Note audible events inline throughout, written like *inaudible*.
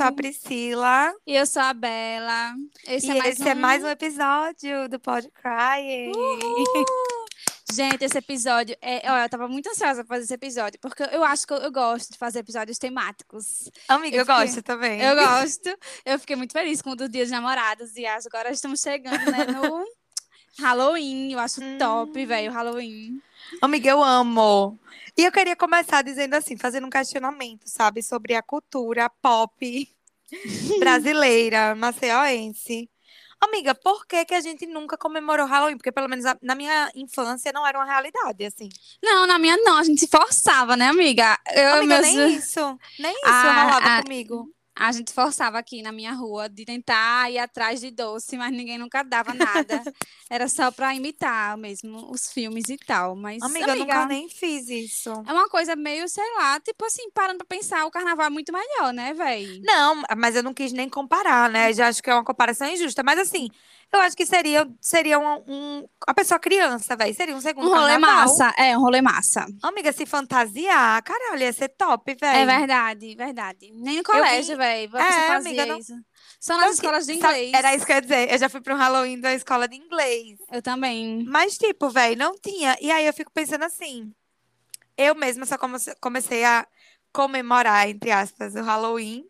sou a gente. Priscila. E eu sou a Bela. Esse e é mais esse é um... mais um episódio do Pod Crying. Uhul! Gente, esse episódio é. Olha, eu tava muito ansiosa pra fazer esse episódio, porque eu acho que eu, eu gosto de fazer episódios temáticos. Amiga, eu, Eu fiquei- gosto também. Eu *laughs* gosto. Eu fiquei muito feliz com o do Dia dos Namorados e agora estamos chegando, né, no *laughs* Halloween. Eu acho top, Hum. velho, o Halloween. Amiga, eu amo. E eu queria começar dizendo assim, fazendo um questionamento, sabe, sobre a cultura pop *laughs* brasileira, maceioense. Amiga, por que que a gente nunca comemorou Halloween? Porque pelo menos na minha infância não era uma realidade, assim. Não, na minha não, a gente se forçava, né, amiga? Eu, Amiga, meus- nem isso. Nem isso Ah, rolava ah, comigo. A gente forçava aqui na minha rua de tentar ir atrás de doce, mas ninguém nunca dava nada. *laughs* Era só pra imitar mesmo os filmes e tal. Mas, Amiga, eu nunca nem fiz isso. é uma coisa meio, sei lá, tipo assim, parando pra pensar, o carnaval é muito melhor, né, véi? Não, mas eu não quis nem comparar, né? Já acho que é uma comparação injusta. Mas assim, eu acho que seria, seria um, um- a pessoa criança, velho. Seria um segundo Um rolê carnaval. massa, é, um rolê massa. Amiga, se fantasiar, caralho, ia ser top, É velho. verdade, verdade. Nem no colégio, velho, É, você fazia amiga, não- isso. Só nas escolas de inglês. Era isso que eu ia dizer. Eu já fui para um Halloween da escola de inglês. Eu também. Mas, tipo, velho, não tinha. E aí eu fico pensando assim. Eu mesma só come- comecei a comemorar, entre aspas, o Halloween.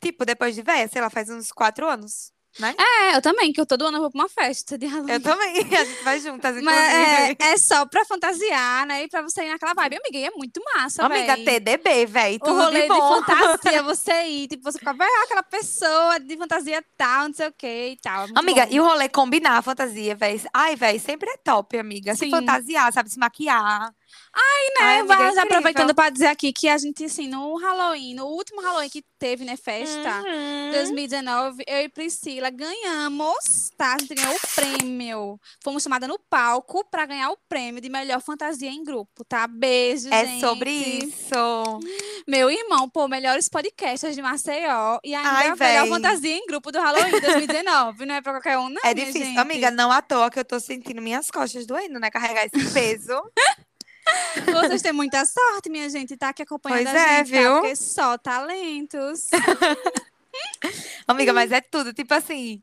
Tipo, depois de velha, sei lá, faz uns quatro anos, né? É, eu também, que eu todo ano vou pra uma festa de Halloween. Eu também. *laughs* A gente vai juntas, inclusive. Mas é, é só pra fantasiar, né? E pra você ir naquela vibe. Amiga, e é muito massa, Amiga, véi. TDB, velho. O rolê de de fantasia, *laughs* você ir, tipo, você ficar, vai aquela pessoa de fantasia tal, não sei o que e tal. é Amiga, bom. e o rolê combinar a fantasia, velho. Ai, velho, sempre é top, amiga. Se Sim. fantasiar, sabe? Se maquiar. Ai, né, amiga, é vai- incrível. aproveitando pra dizer aqui que a gente, assim, no Halloween, no último Halloween que teve, né, festa, Uhum. 2019, eu e Priscila ganhamos, tá? A gente ganhou o prêmio. Fomos chamadas no palco pra ganhar o prêmio de melhor fantasia em grupo, tá? Beijo, É gente. sobre isso. Meu irmão, pô, melhores podcasters de Maceió e ainda Ai, a melhor fantasia em grupo do Halloween 2019. não é pra qualquer um, não, É difícil. gente. Amiga, não à toa que eu tô sentindo minhas costas doendo, né? Carregar esse peso. *laughs* *laughs* Vocês têm muita sorte, minha gente, tá aqui acompanhando Pois a é, gente, tá? viu? Porque só talentos. *laughs* Amiga, mas é tudo. Tipo assim,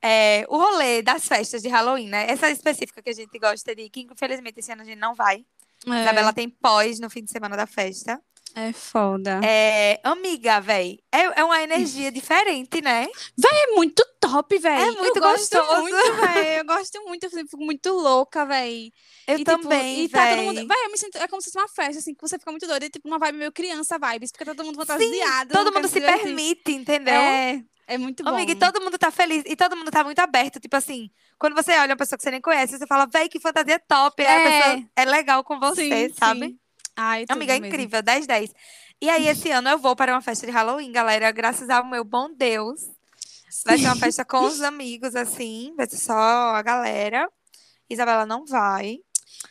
é, o rolê das festas de Halloween, né? Essa específica que a gente gosta de que infelizmente esse ano a gente não vai. Isabela tem pós no fim de semana da festa. É foda. É, amiga, véi, é, é uma energia diferente, né? É muito top, velho. É muito eu gosto gostoso. muito, velho. Eu gosto muito, eu fico muito louca, velho. Eu e, tipo, também, e tá todo mundo. Véi, eu me sinto. É como se fosse uma festa, assim, que você fica muito doida, e, tipo, uma vibe meio criança vibes, porque tá todo mundo Sim, fantasiado. todo quer mundo se divertir. permite, entendeu? É, é muito bom. Amiga, e todo mundo tá feliz e todo mundo tá muito aberto. Tipo assim, quando você olha uma pessoa que você nem conhece, você fala, véi, que fantasia top. Aí a É. pessoa é legal com você, Sim, sabe? sim. Ai, Amiga, é mesmo. incrível, 10, 10. E aí, esse ano eu vou para uma festa de Halloween, galera. Graças ao meu bom Deus. Vai ser uma *laughs* festa com os amigos, assim. Vai ser só a galera. Isabela não vai.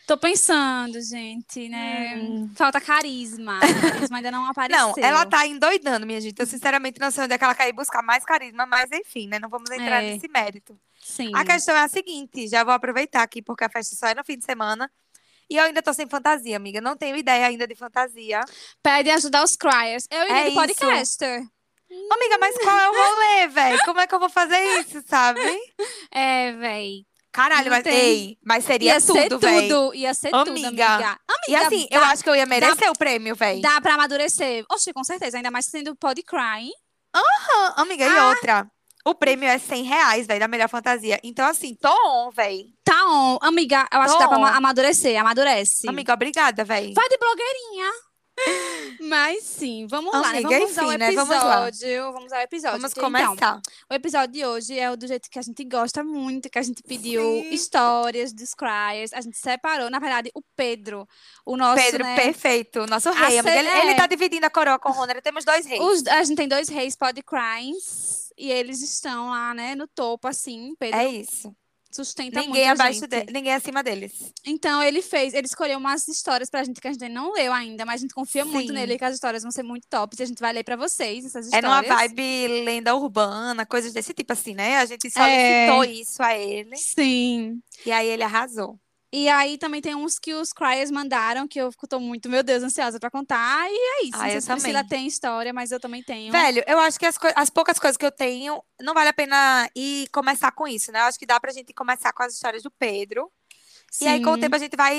Tô pensando, gente, né? Hum. Falta carisma. *laughs* Carisma ainda não apareceu. Não, ela tá endoidando, minha gente. Eu sinceramente não sei onde é que ela quer ir buscar mais carisma, mas enfim, né? Não vamos entrar É. nesse mérito. Sim. A questão é a seguinte, já vou aproveitar aqui, porque a festa só é no fim de semana. E eu ainda tô sem fantasia, amiga. Não tenho ideia ainda de fantasia. Pede ajuda aos criers. Eu iria É de isso. Amiga, mas qual é o rolê, velho? Como é que eu vou fazer isso, sabe? É, véi. Caralho, Não mas, tem. ei, mas seria Ia ser tudo, velho. tudo. Ia ser tudo, Amiga. amiga. E Amiga, assim, eu dá- acho que eu ia merecer o prêmio, velho. Dá pra amadurecer. Oxe, com certeza. Ainda mais sendo pod cry. Amiga, e Ah. outra? O prêmio é 100 reais, velho, da melhor fantasia. Então, assim, tô on, velho. Tá on. Amiga, eu acho que dá pra Tô. ama- amadurecer. Amadurece. Amiga, obrigada, velho. Vai de blogueirinha. Mas sim, vamos lá, né? Amiga, Vamos ao enfim, né? Vamos lá. episódio. Vamos ao episódio. Vamos Então, começar. o episódio de hoje é o do jeito que a gente gosta muito, que a gente pediu Sim. histórias dos criers. A gente separou, na verdade, o Pedro, o nosso, Pedro, né? perfeito. Nosso rei, amiga. Ele, ce- ele é. tá dividindo a coroa com o Ronner. Temos dois reis. Os- a gente tem dois reis pod crimes e eles estão lá, né, no topo, assim. Pedro É isso. Sustenta Ninguém muito abaixo gente. de, ninguém acima deles. Então ele fez, ele escolheu umas histórias pra gente que a gente não leu ainda, mas a gente confia muito Sim. nele que as histórias vão ser muito tops e a gente vai ler pra vocês essas É numa histórias. vibe lenda urbana, coisas desse tipo assim, né? A gente É. solicitou isso a ele Sim. e aí ele arrasou. E aí também tem uns que os Cryers mandaram, que eu tô muito, meu Deus, ansiosa pra contar. E é isso. Ah, não sei eu se Priscila também. tem história, mas eu também tenho. Velho, eu acho que as, as poucas coisas que eu tenho, não vale a pena ir começar com isso, né? Eu acho que dá pra gente começar com as histórias do Pedro. E aí, com o Sim. tempo, a gente vai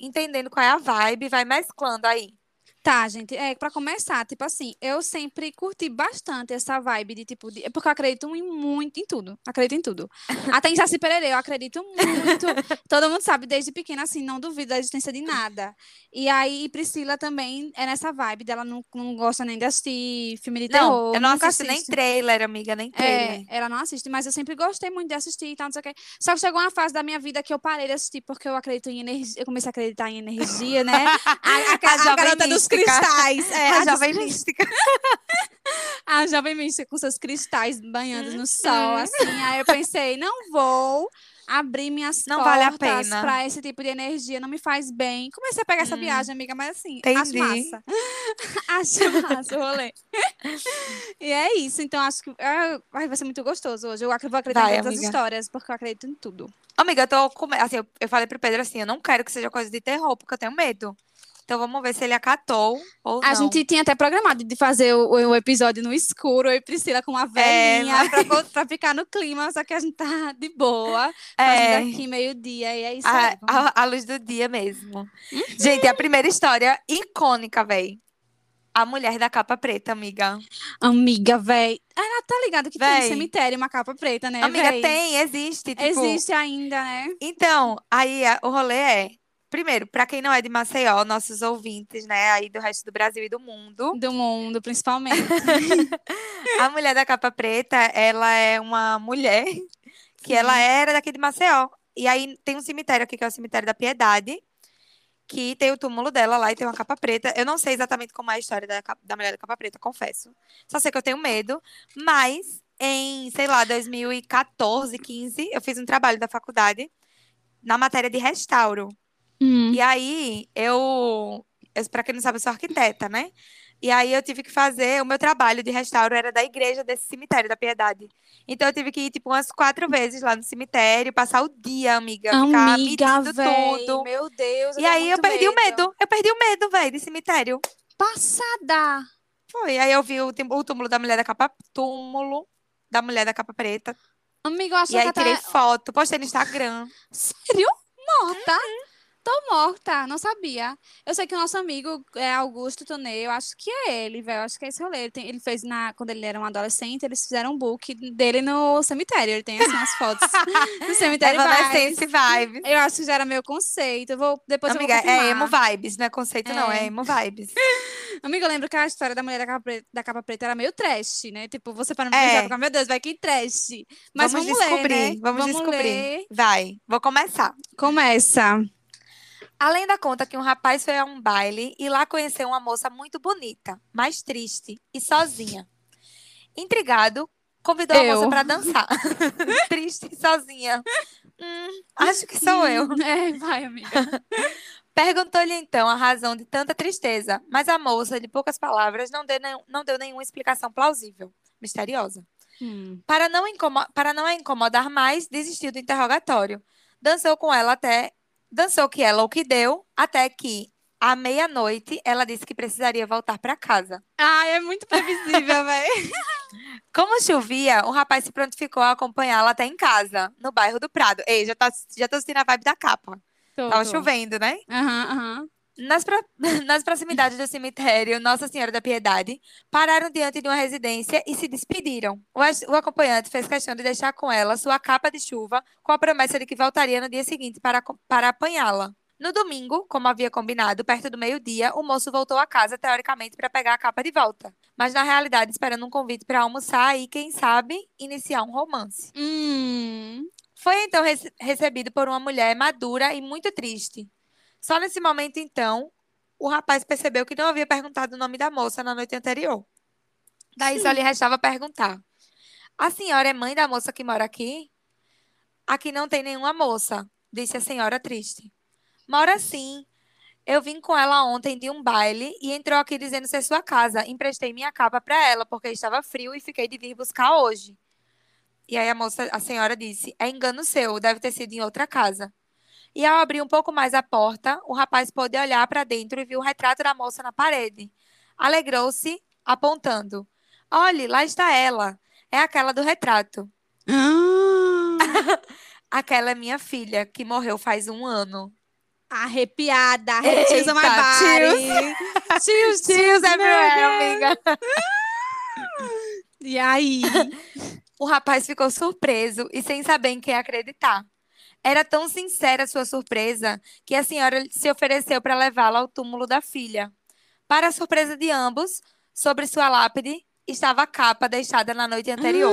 entendendo qual é a vibe, vai mesclando aí. Tá, gente, é, pra começar, tipo assim, eu sempre curti bastante essa vibe de, tipo, de, porque eu acredito em muito, em tudo, acredito em tudo. *laughs* Até em Saci Pererê, eu acredito muito, todo mundo sabe, desde pequena, assim, não duvido da existência de nada. E aí, Priscila também é nessa vibe dela, não, não gosta nem de assistir filme de Não, terror, eu não assisto nem trailer, amiga, nem trailer. É, ela não assiste, mas eu sempre gostei muito de assistir e tal, não sei o quê. Só que chegou uma fase da minha vida que eu parei de assistir porque eu acredito em energia, eu comecei a acreditar em energia, né? *laughs* A, a, A a garota dos. Cristais. É, a a jovem mística. *laughs* a jovem mística com seus cristais banhando Uhum. no sol, assim. Aí eu pensei, não vou abrir minhas Não vale a portas pena. pra esse tipo de energia, não me faz bem. Comecei a pegar essa Hum. viagem, amiga, mas assim, Entendi. acho massa. *laughs* acho massa o rolê. e é isso, então acho que é, ai, vai ser muito gostoso hoje. Eu vou acreditar Vai, em todas as histórias, porque eu acredito em tudo. Amiga, eu tô com... assim, eu falei pro Pedro assim, eu não quero que seja coisa de terror, porque eu tenho medo. Então vamos ver se ele acatou ou A não. gente tinha até programado de fazer o, o episódio no escuro, eu e Priscila com uma velhinha, mas- pra, *laughs* pra ficar no clima, só que a gente tá de boa, É. fazendo aqui meio-dia, e é isso A, aí. a- a luz do dia mesmo. Gente, a primeira história icônica, véi. A mulher da capa preta, amiga. Amiga, véi. Ela tá ligada que tem Véi. um cemitério, uma capa preta, né, Amiga, véi? tem, existe. Tipo, Existe ainda, né? Então, aí a- o rolê é. Primeiro, pra quem não é de Maceió, nossos ouvintes, né, aí do resto do Brasil e do mundo, Do mundo, principalmente. *laughs* a mulher da capa preta, ela é uma mulher que Sim. ela era daqui de Maceió. E aí tem um cemitério aqui, que é o cemitério da Piedade, que tem o túmulo dela lá e tem uma capa preta. Eu não sei exatamente como é a história da, da mulher da capa preta, confesso. Só sei que eu tenho medo, mas em, sei lá, 2014, 15, eu fiz um trabalho da faculdade na matéria de restauro. Hum. E aí, eu, eu para quem não sabe, eu sou arquiteta, né? E aí eu tive que fazer, o meu trabalho de restauro era da igreja desse cemitério da Piedade. Então eu tive que ir, tipo, umas quatro vezes lá no cemitério, passar o dia, amiga, ficar Amiga, medindo véi, tudo. meu Deus, E aí eu perdi o medo. Eu perdi o medo, velho, de cemitério. Passada. Foi. Aí eu vi o, o túmulo da mulher da capa, túmulo da mulher da capa preta. Amiga, eu acho E aí que tirei até... foto, postei no Instagram. *laughs* Sério? Morta? Uhum. Tô morta, não sabia. Eu sei que o nosso amigo é Augusto Tonê, eu acho que é ele, velho. Eu acho que é esse rolê. Ele, tem- ele fez na, quando ele era um adolescente, eles fizeram um book dele no cemitério. Ele tem assim umas fotos *laughs* no cemitério. Vibes. Evanescence Vibes. Eu acho que já era meu conceito. Eu vou, depois Amiga, eu vou é emo vibes, não é conceito, não, é É. emo vibes. *laughs* Amiga, eu lembro que a história da mulher da capa, preta, da capa preta era meio trash, né? Tipo, você para É. pensar, meu Deus, vai que trash. Mas vamos vamos, descobrir, ler, né? vamos, descobrir. ler. Vai, vou começar. Começa. Além da conta que um rapaz foi a um baile e lá conheceu uma moça muito bonita, mas triste e sozinha. Intrigado, convidou a Eu. moça para dançar. *laughs* triste e sozinha. Hum, acho que sou eu. É, vai, amiga. Perguntou-lhe então a razão de tanta tristeza, mas a moça, de poucas palavras, não deu, nenhum- não deu nenhuma explicação plausível, misteriosa. Hum. Para não, para não a incomodar mais, desistiu do interrogatório. Dançou com ela até. Dançou que ela o que deu, até que, à meia-noite, ela disse que precisaria voltar para casa. Ai, é muito previsível, *laughs* velho. Como chovia, o rapaz se prontificou a acompanhá-la até em casa, no bairro do Prado. Ei, já, tá, já tô sentindo a vibe da capa. Tava chovendo, né? Aham, aham. Nas, *laughs* nas proximidades do cemitério Nossa Senhora da Piedade, pararam diante de uma residência e se despediram. O, as- o acompanhante fez questão de deixar com ela sua capa de chuva, com a promessa de que voltaria no dia seguinte para, para apanhá-la. No domingo, como havia combinado, perto do meio-dia, o moço voltou a casa, teoricamente, para pegar a capa de volta. Mas, na realidade, esperando um convite para almoçar e, quem sabe, iniciar um romance. Hum. Foi então rece- recebido por uma mulher madura e muito triste. Só nesse momento, então, o rapaz percebeu que não havia perguntado o nome da moça na noite anterior. Daí só lhe restava perguntar: A senhora é mãe da moça que mora aqui? Aqui não tem nenhuma moça, disse a senhora triste. Mora sim. Eu vim com ela ontem de um baile e entrou aqui dizendo ser sua casa. Emprestei minha capa para ela porque estava frio e fiquei de vir buscar hoje. E aí a moça, a senhora disse: É engano seu, deve ter sido em outra casa. E ao abrir um pouco mais a porta, o rapaz pôde olhar para dentro e viu o retrato da moça na parede. Alegrou-se, apontando. Olhe, lá está ela. É aquela do retrato. Ah, *laughs* Aquela é minha filha, que morreu faz um ano. arrepiada. On my body. Chills, Tios *laughs* everywhere, amiga. E aí? *laughs* O rapaz ficou surpreso e sem saber em quem acreditar. Era tão sincera sua surpresa que a senhora se ofereceu para levá-la ao túmulo da filha. Para a surpresa de ambos, sobre sua lápide estava a capa deixada na noite anterior.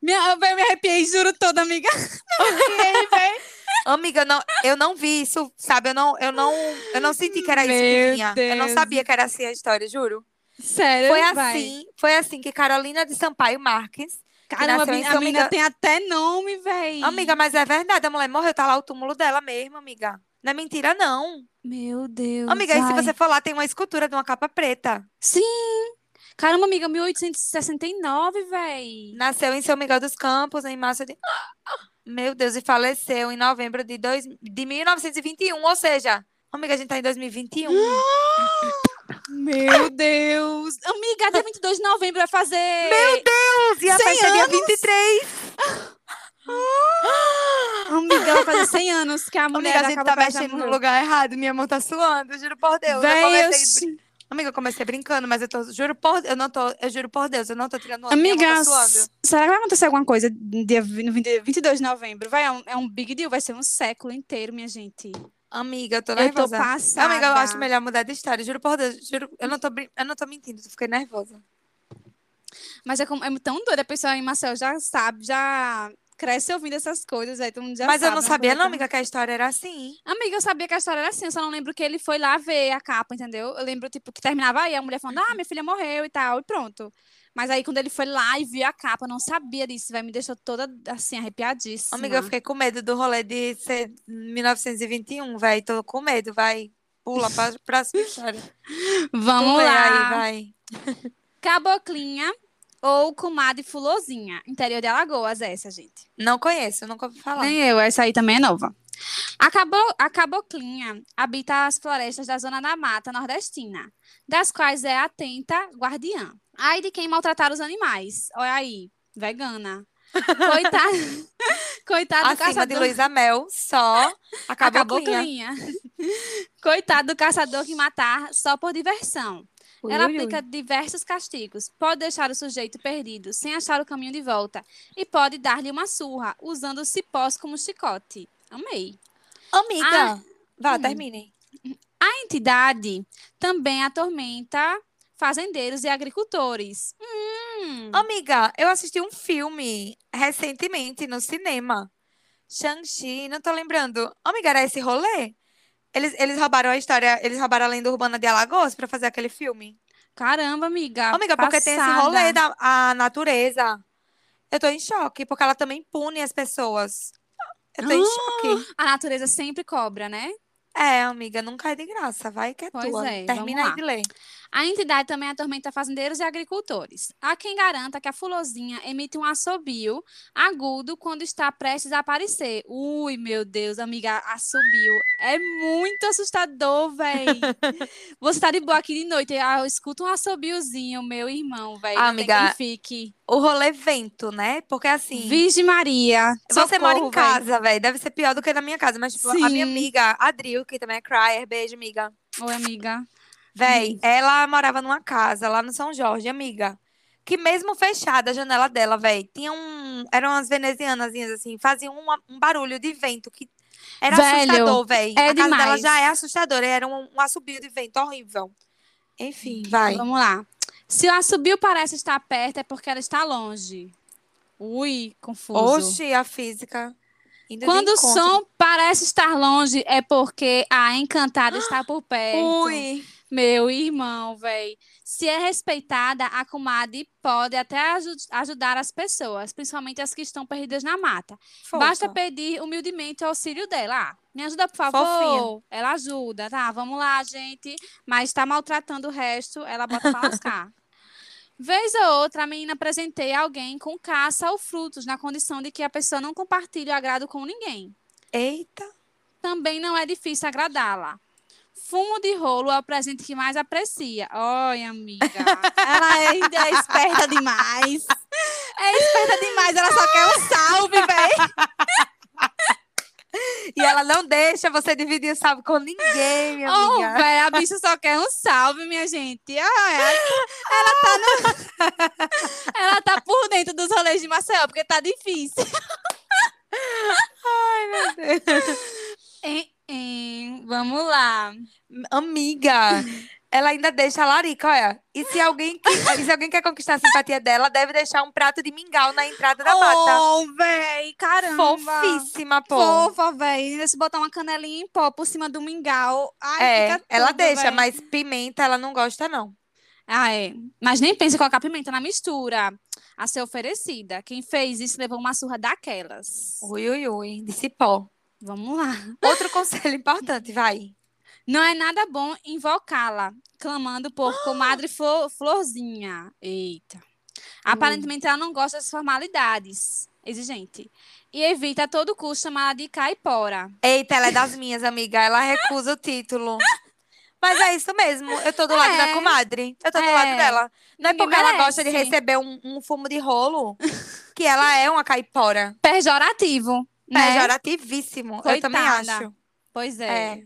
Minha, eu me arrepiei, juro toda, amiga. *laughs* Me. Amiga, não, eu não vi isso, sabe? Eu não, eu não, eu não senti que era isso que Meu tinha. Eu não sabia que era assim a história, juro. Sério, Foi vai. assim, foi assim que Carolina de Sampaio Marques, que Caramba, a menina Miguel- tem até nome, véi. Amiga, mas é verdade, a mulher morreu, tá lá o túmulo dela mesmo, amiga. Não é mentira, não. Meu Deus. Amiga, e se ai. você for lá, tem uma escultura de uma capa preta. Sim. Caramba, amiga, 1869, véi. Nasceu em São Miguel dos Campos, em março de. Meu Deus, e faleceu em novembro de, dois... de 1921, ou seja, amiga, a gente tá em 2021. *gasps* *laughs* Meu Deus. Amiga, dia 22 de novembro vai fazer... Meu Deus! E a 100 festa é dia anos? 23. *gasps* Amiga, vai fazer 100 anos que a mulher Amiga, a gente tá mexendo no lugar errado. Minha mão tá suando, juro por Deus. eu Véi, eu... comecei... brin- Amiga, eu comecei brincando, mas eu tô. Juro por eu não tô. Eu juro por Deus, eu não tô tirando onda. Amiga, tá suando. será que vai acontecer alguma coisa no dia no 20 22 de novembro? Vai, é um, é um big deal, vai ser um século inteiro, minha gente. Amiga, eu tô Eu tô nervosa. passada. Amiga, eu acho melhor mudar de história. Juro por Deus. Juro, eu não tô, eu não tô mentindo, eu fiquei nervosa. Mas é, como, é tão doida, a pessoa em Marcel já sabe, já cresce ouvindo essas coisas, aí todo mundo já mas eu sabe, não uma sabia, não, amiga, que a história era assim. Amiga, eu sabia que a história era assim, eu só não lembro que ele foi lá ver a capa, entendeu? Eu lembro, tipo, que terminava aí, a mulher falando, ah, minha filha morreu e tal, e pronto. Mas aí, quando ele foi lá e viu a capa, eu não sabia disso, vai me deixou toda, assim, arrepiadíssima. Amiga, eu fiquei com medo do rolê de ser 1921, velho. Tô com medo, vai. Pula pra próxima história. *laughs* Vamos Tu lá. aí, vai. *laughs* Caboclinha ou comadre fulozinha. Interior de Alagoas, essa, gente. Não conheço, nunca ouvi falar. Nem eu, essa aí também é nova. A, cabo, a caboclinha habita as florestas da zona da mata nordestina, das quais é atenta guardiã. Ai de quem maltratar os animais. Olha aí, vegana. Coitado, *laughs* coitado do Acima de caçador. Luísa Mel, só a A caboclinha. caboclinha. Coitado do caçador que matar só por diversão. Ui, Ela ui, ui. aplica diversos castigos. Pode deixar o sujeito perdido, sem achar o caminho de volta. E pode dar-lhe uma surra, usando cipós como chicote. Amei. Amiga, Ah, vá, hum. termine. A entidade também atormenta fazendeiros e agricultores. Hum, Amiga, eu assisti um filme recentemente no cinema. Shang-Chi, não tô lembrando. Amiga, era esse rolê? Eles, eles roubaram a história, eles roubaram a lenda urbana de Alagoas pra fazer aquele filme. caramba, amiga. Amiga, porque tem esse passada. rolê da a natureza. Eu tô em choque, porque ela também pune as pessoas. Eu tô em choque. A natureza sempre cobra, né? É, amiga, nunca é de graça. Vai que é Pois tua. é, Termina aí de ler. A entidade também atormenta fazendeiros e agricultores. Há quem garanta que a fulozinha emite um assobio agudo quando está prestes a aparecer. Ui, meu Deus, amiga, assobio. É muito assustador, véi. *laughs* Você tá de boa aqui de noite, eu escuto um assobiozinho, meu irmão, véi. Não tem amiga, fique. O rolê vento, né? Porque assim. Virgem Maria. Você mora em socorro, véi. casa, velho. Deve ser pior do que na minha casa. Mas, tipo, a minha amiga, a Dril, que também é crier, beijo, amiga. Oi, amiga. Véi, ela morava numa casa lá no São Jorge, amiga. Que mesmo fechada a janela dela, véi, tinha um. Eram umas venezianas assim, faziam uma- um barulho de vento que era Velho, assustador, véi. é a casa dela demais. já é assustadora, era um, um assobio de vento horrível. Enfim, vai. Vamos lá. Se o assobio parece estar perto, é porque ela está longe. Ui, confuso. Oxi, a física. Indo Quando o som parece estar longe, é porque a encantada está por perto. Ui. Meu irmão, véi. Se é respeitada, a comadre pode até aju- ajudar as pessoas, principalmente as que estão perdidas na mata. Fofa. Basta pedir humildemente o auxílio dela. Ah, me ajuda, por favor. Fofinha. Ela ajuda, tá? Vamos lá, gente. Mas está maltratando o resto, ela bota pra *laughs* lascar. Vez ou outra, a menina presenteia alguém com caça ou frutos, na condição de que a pessoa não compartilhe o agrado com ninguém. Eita. também não é difícil agradá-la. Fumo de rolo é o presente que mais aprecia. Oi, amiga. *laughs* Ela ainda é esperta demais. *laughs* É esperta demais, ela só quer um salve, velho. *laughs* E ela não deixa você dividir o salve com ninguém, minha Oh, amiga. velho, a bicha só quer um salve, minha gente. Ai, ai, ela tá no... *laughs* Ela tá por dentro dos rolês de Maceió, porque tá difícil. Ai, meu Deus. Hein, hein, Vamos lá. Amiga, ela ainda deixa a larica, olha. E se alguém, que- e se alguém quer conquistar a simpatia dela, deve deixar um prato de mingau na entrada da mata. Oh, véi, caramba. Fofíssima, pô. Fofa, véi. Se botar uma canelinha em pó por cima do mingau. Ai, É, fica ela tudo, deixa, véi. mas pimenta ela não gosta, não. Ah, é. Mas nem pensa em colocar pimenta na mistura a ser oferecida. Quem fez isso levou uma surra daquelas. Ui, ui, ui, de cipó. Vamos lá. Outro conselho importante, vai. Não é nada bom invocá-la, clamando por comadre Flo- Florzinha. Eita. Aparentemente ela não gosta das formalidades. Exigente. E evita a todo custo chamá-la de caipora. Eita, ela é das minhas, amiga. Ela recusa o título. *laughs* Mas é isso mesmo. Eu tô do lado da É. comadre. Eu tô do É. lado dela. Não é porque ela gosta de merece. receber um, um fumo de rolo que ela é uma caipora. Pejorativo. Né? Pejorativíssimo. Eu também acho. Pois é. É.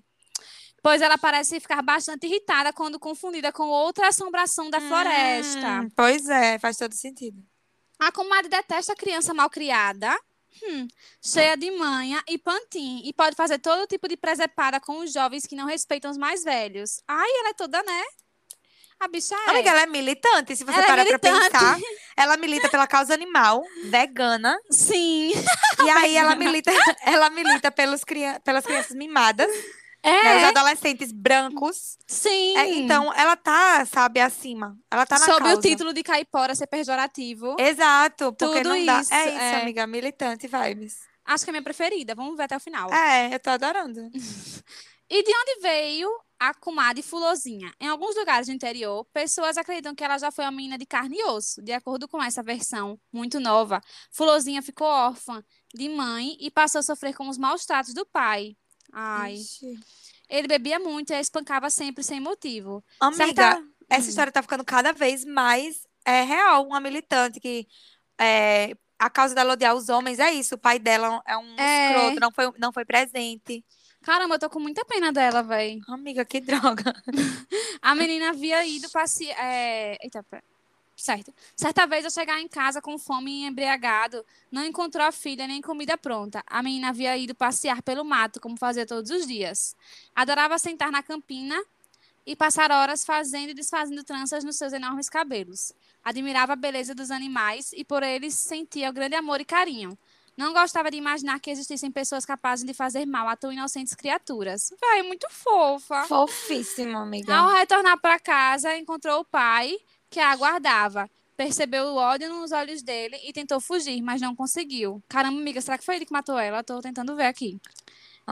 Pois ela parece ficar bastante irritada quando confundida com outra assombração da floresta. Hum, pois é, faz todo sentido. A comadre detesta a criança malcriada, hum, cheia de manha e pantim, e pode fazer todo tipo de presepada com os jovens que não respeitam os mais velhos. Ai, ela é toda, né? A bicha é. Amiga, ela é militante, se você Ela é parar pra militante. pensar. Ela milita pela causa animal, vegana. Sim. E aí ela milita, *laughs* ela milita pelos pelas crianças mimadas, né, os É, adolescentes brancos. sim. É, então, ela tá, sabe, acima. Ela tá na Sob causa. o título de caipora ser pejorativo. Exato, porque Tudo não dá. isso, é isso, é. amiga, militante vibes. Acho que é minha preferida. Vamos ver até o final. É, eu tô adorando. *laughs* E de onde veio a comadre Fulozinha? Em alguns lugares do interior, pessoas acreditam que ela já foi uma menina de carne e osso. De acordo com essa versão muito nova, Fulozinha ficou órfã de mãe e passou a sofrer com os maus tratos do pai. Ai. Ixi. Ele bebia muito e a espancava sempre sem motivo. Amiga, Certa- essa Hum. história tá ficando cada vez mais é, real. Uma militante que é, a causa dela odiar os homens é isso. O pai dela é um É. escroto, não foi, não foi presente. Caramba, eu tô com muita pena dela, véi. Amiga, que droga. *laughs* A menina havia ido passear. É... Eita, pera. Certo. Certa vez, ao chegar em casa com fome e embriagado, não encontrou a filha nem comida pronta. A menina havia ido passear pelo mato, como fazia todos os dias. Adorava sentar na campina e passar horas fazendo e desfazendo tranças nos seus enormes cabelos. Admirava a beleza dos animais e por eles sentia o grande amor e carinho. Não gostava de imaginar que existissem pessoas capazes de fazer mal a tão inocentes criaturas. Véi, muito fofa. Fofíssima, amiga. Ao retornar para casa, encontrou o pai, que a aguardava. Percebeu o ódio nos olhos dele e tentou fugir, mas não conseguiu. Caramba, amiga, será que foi ele que matou ela? Tô tentando ver aqui.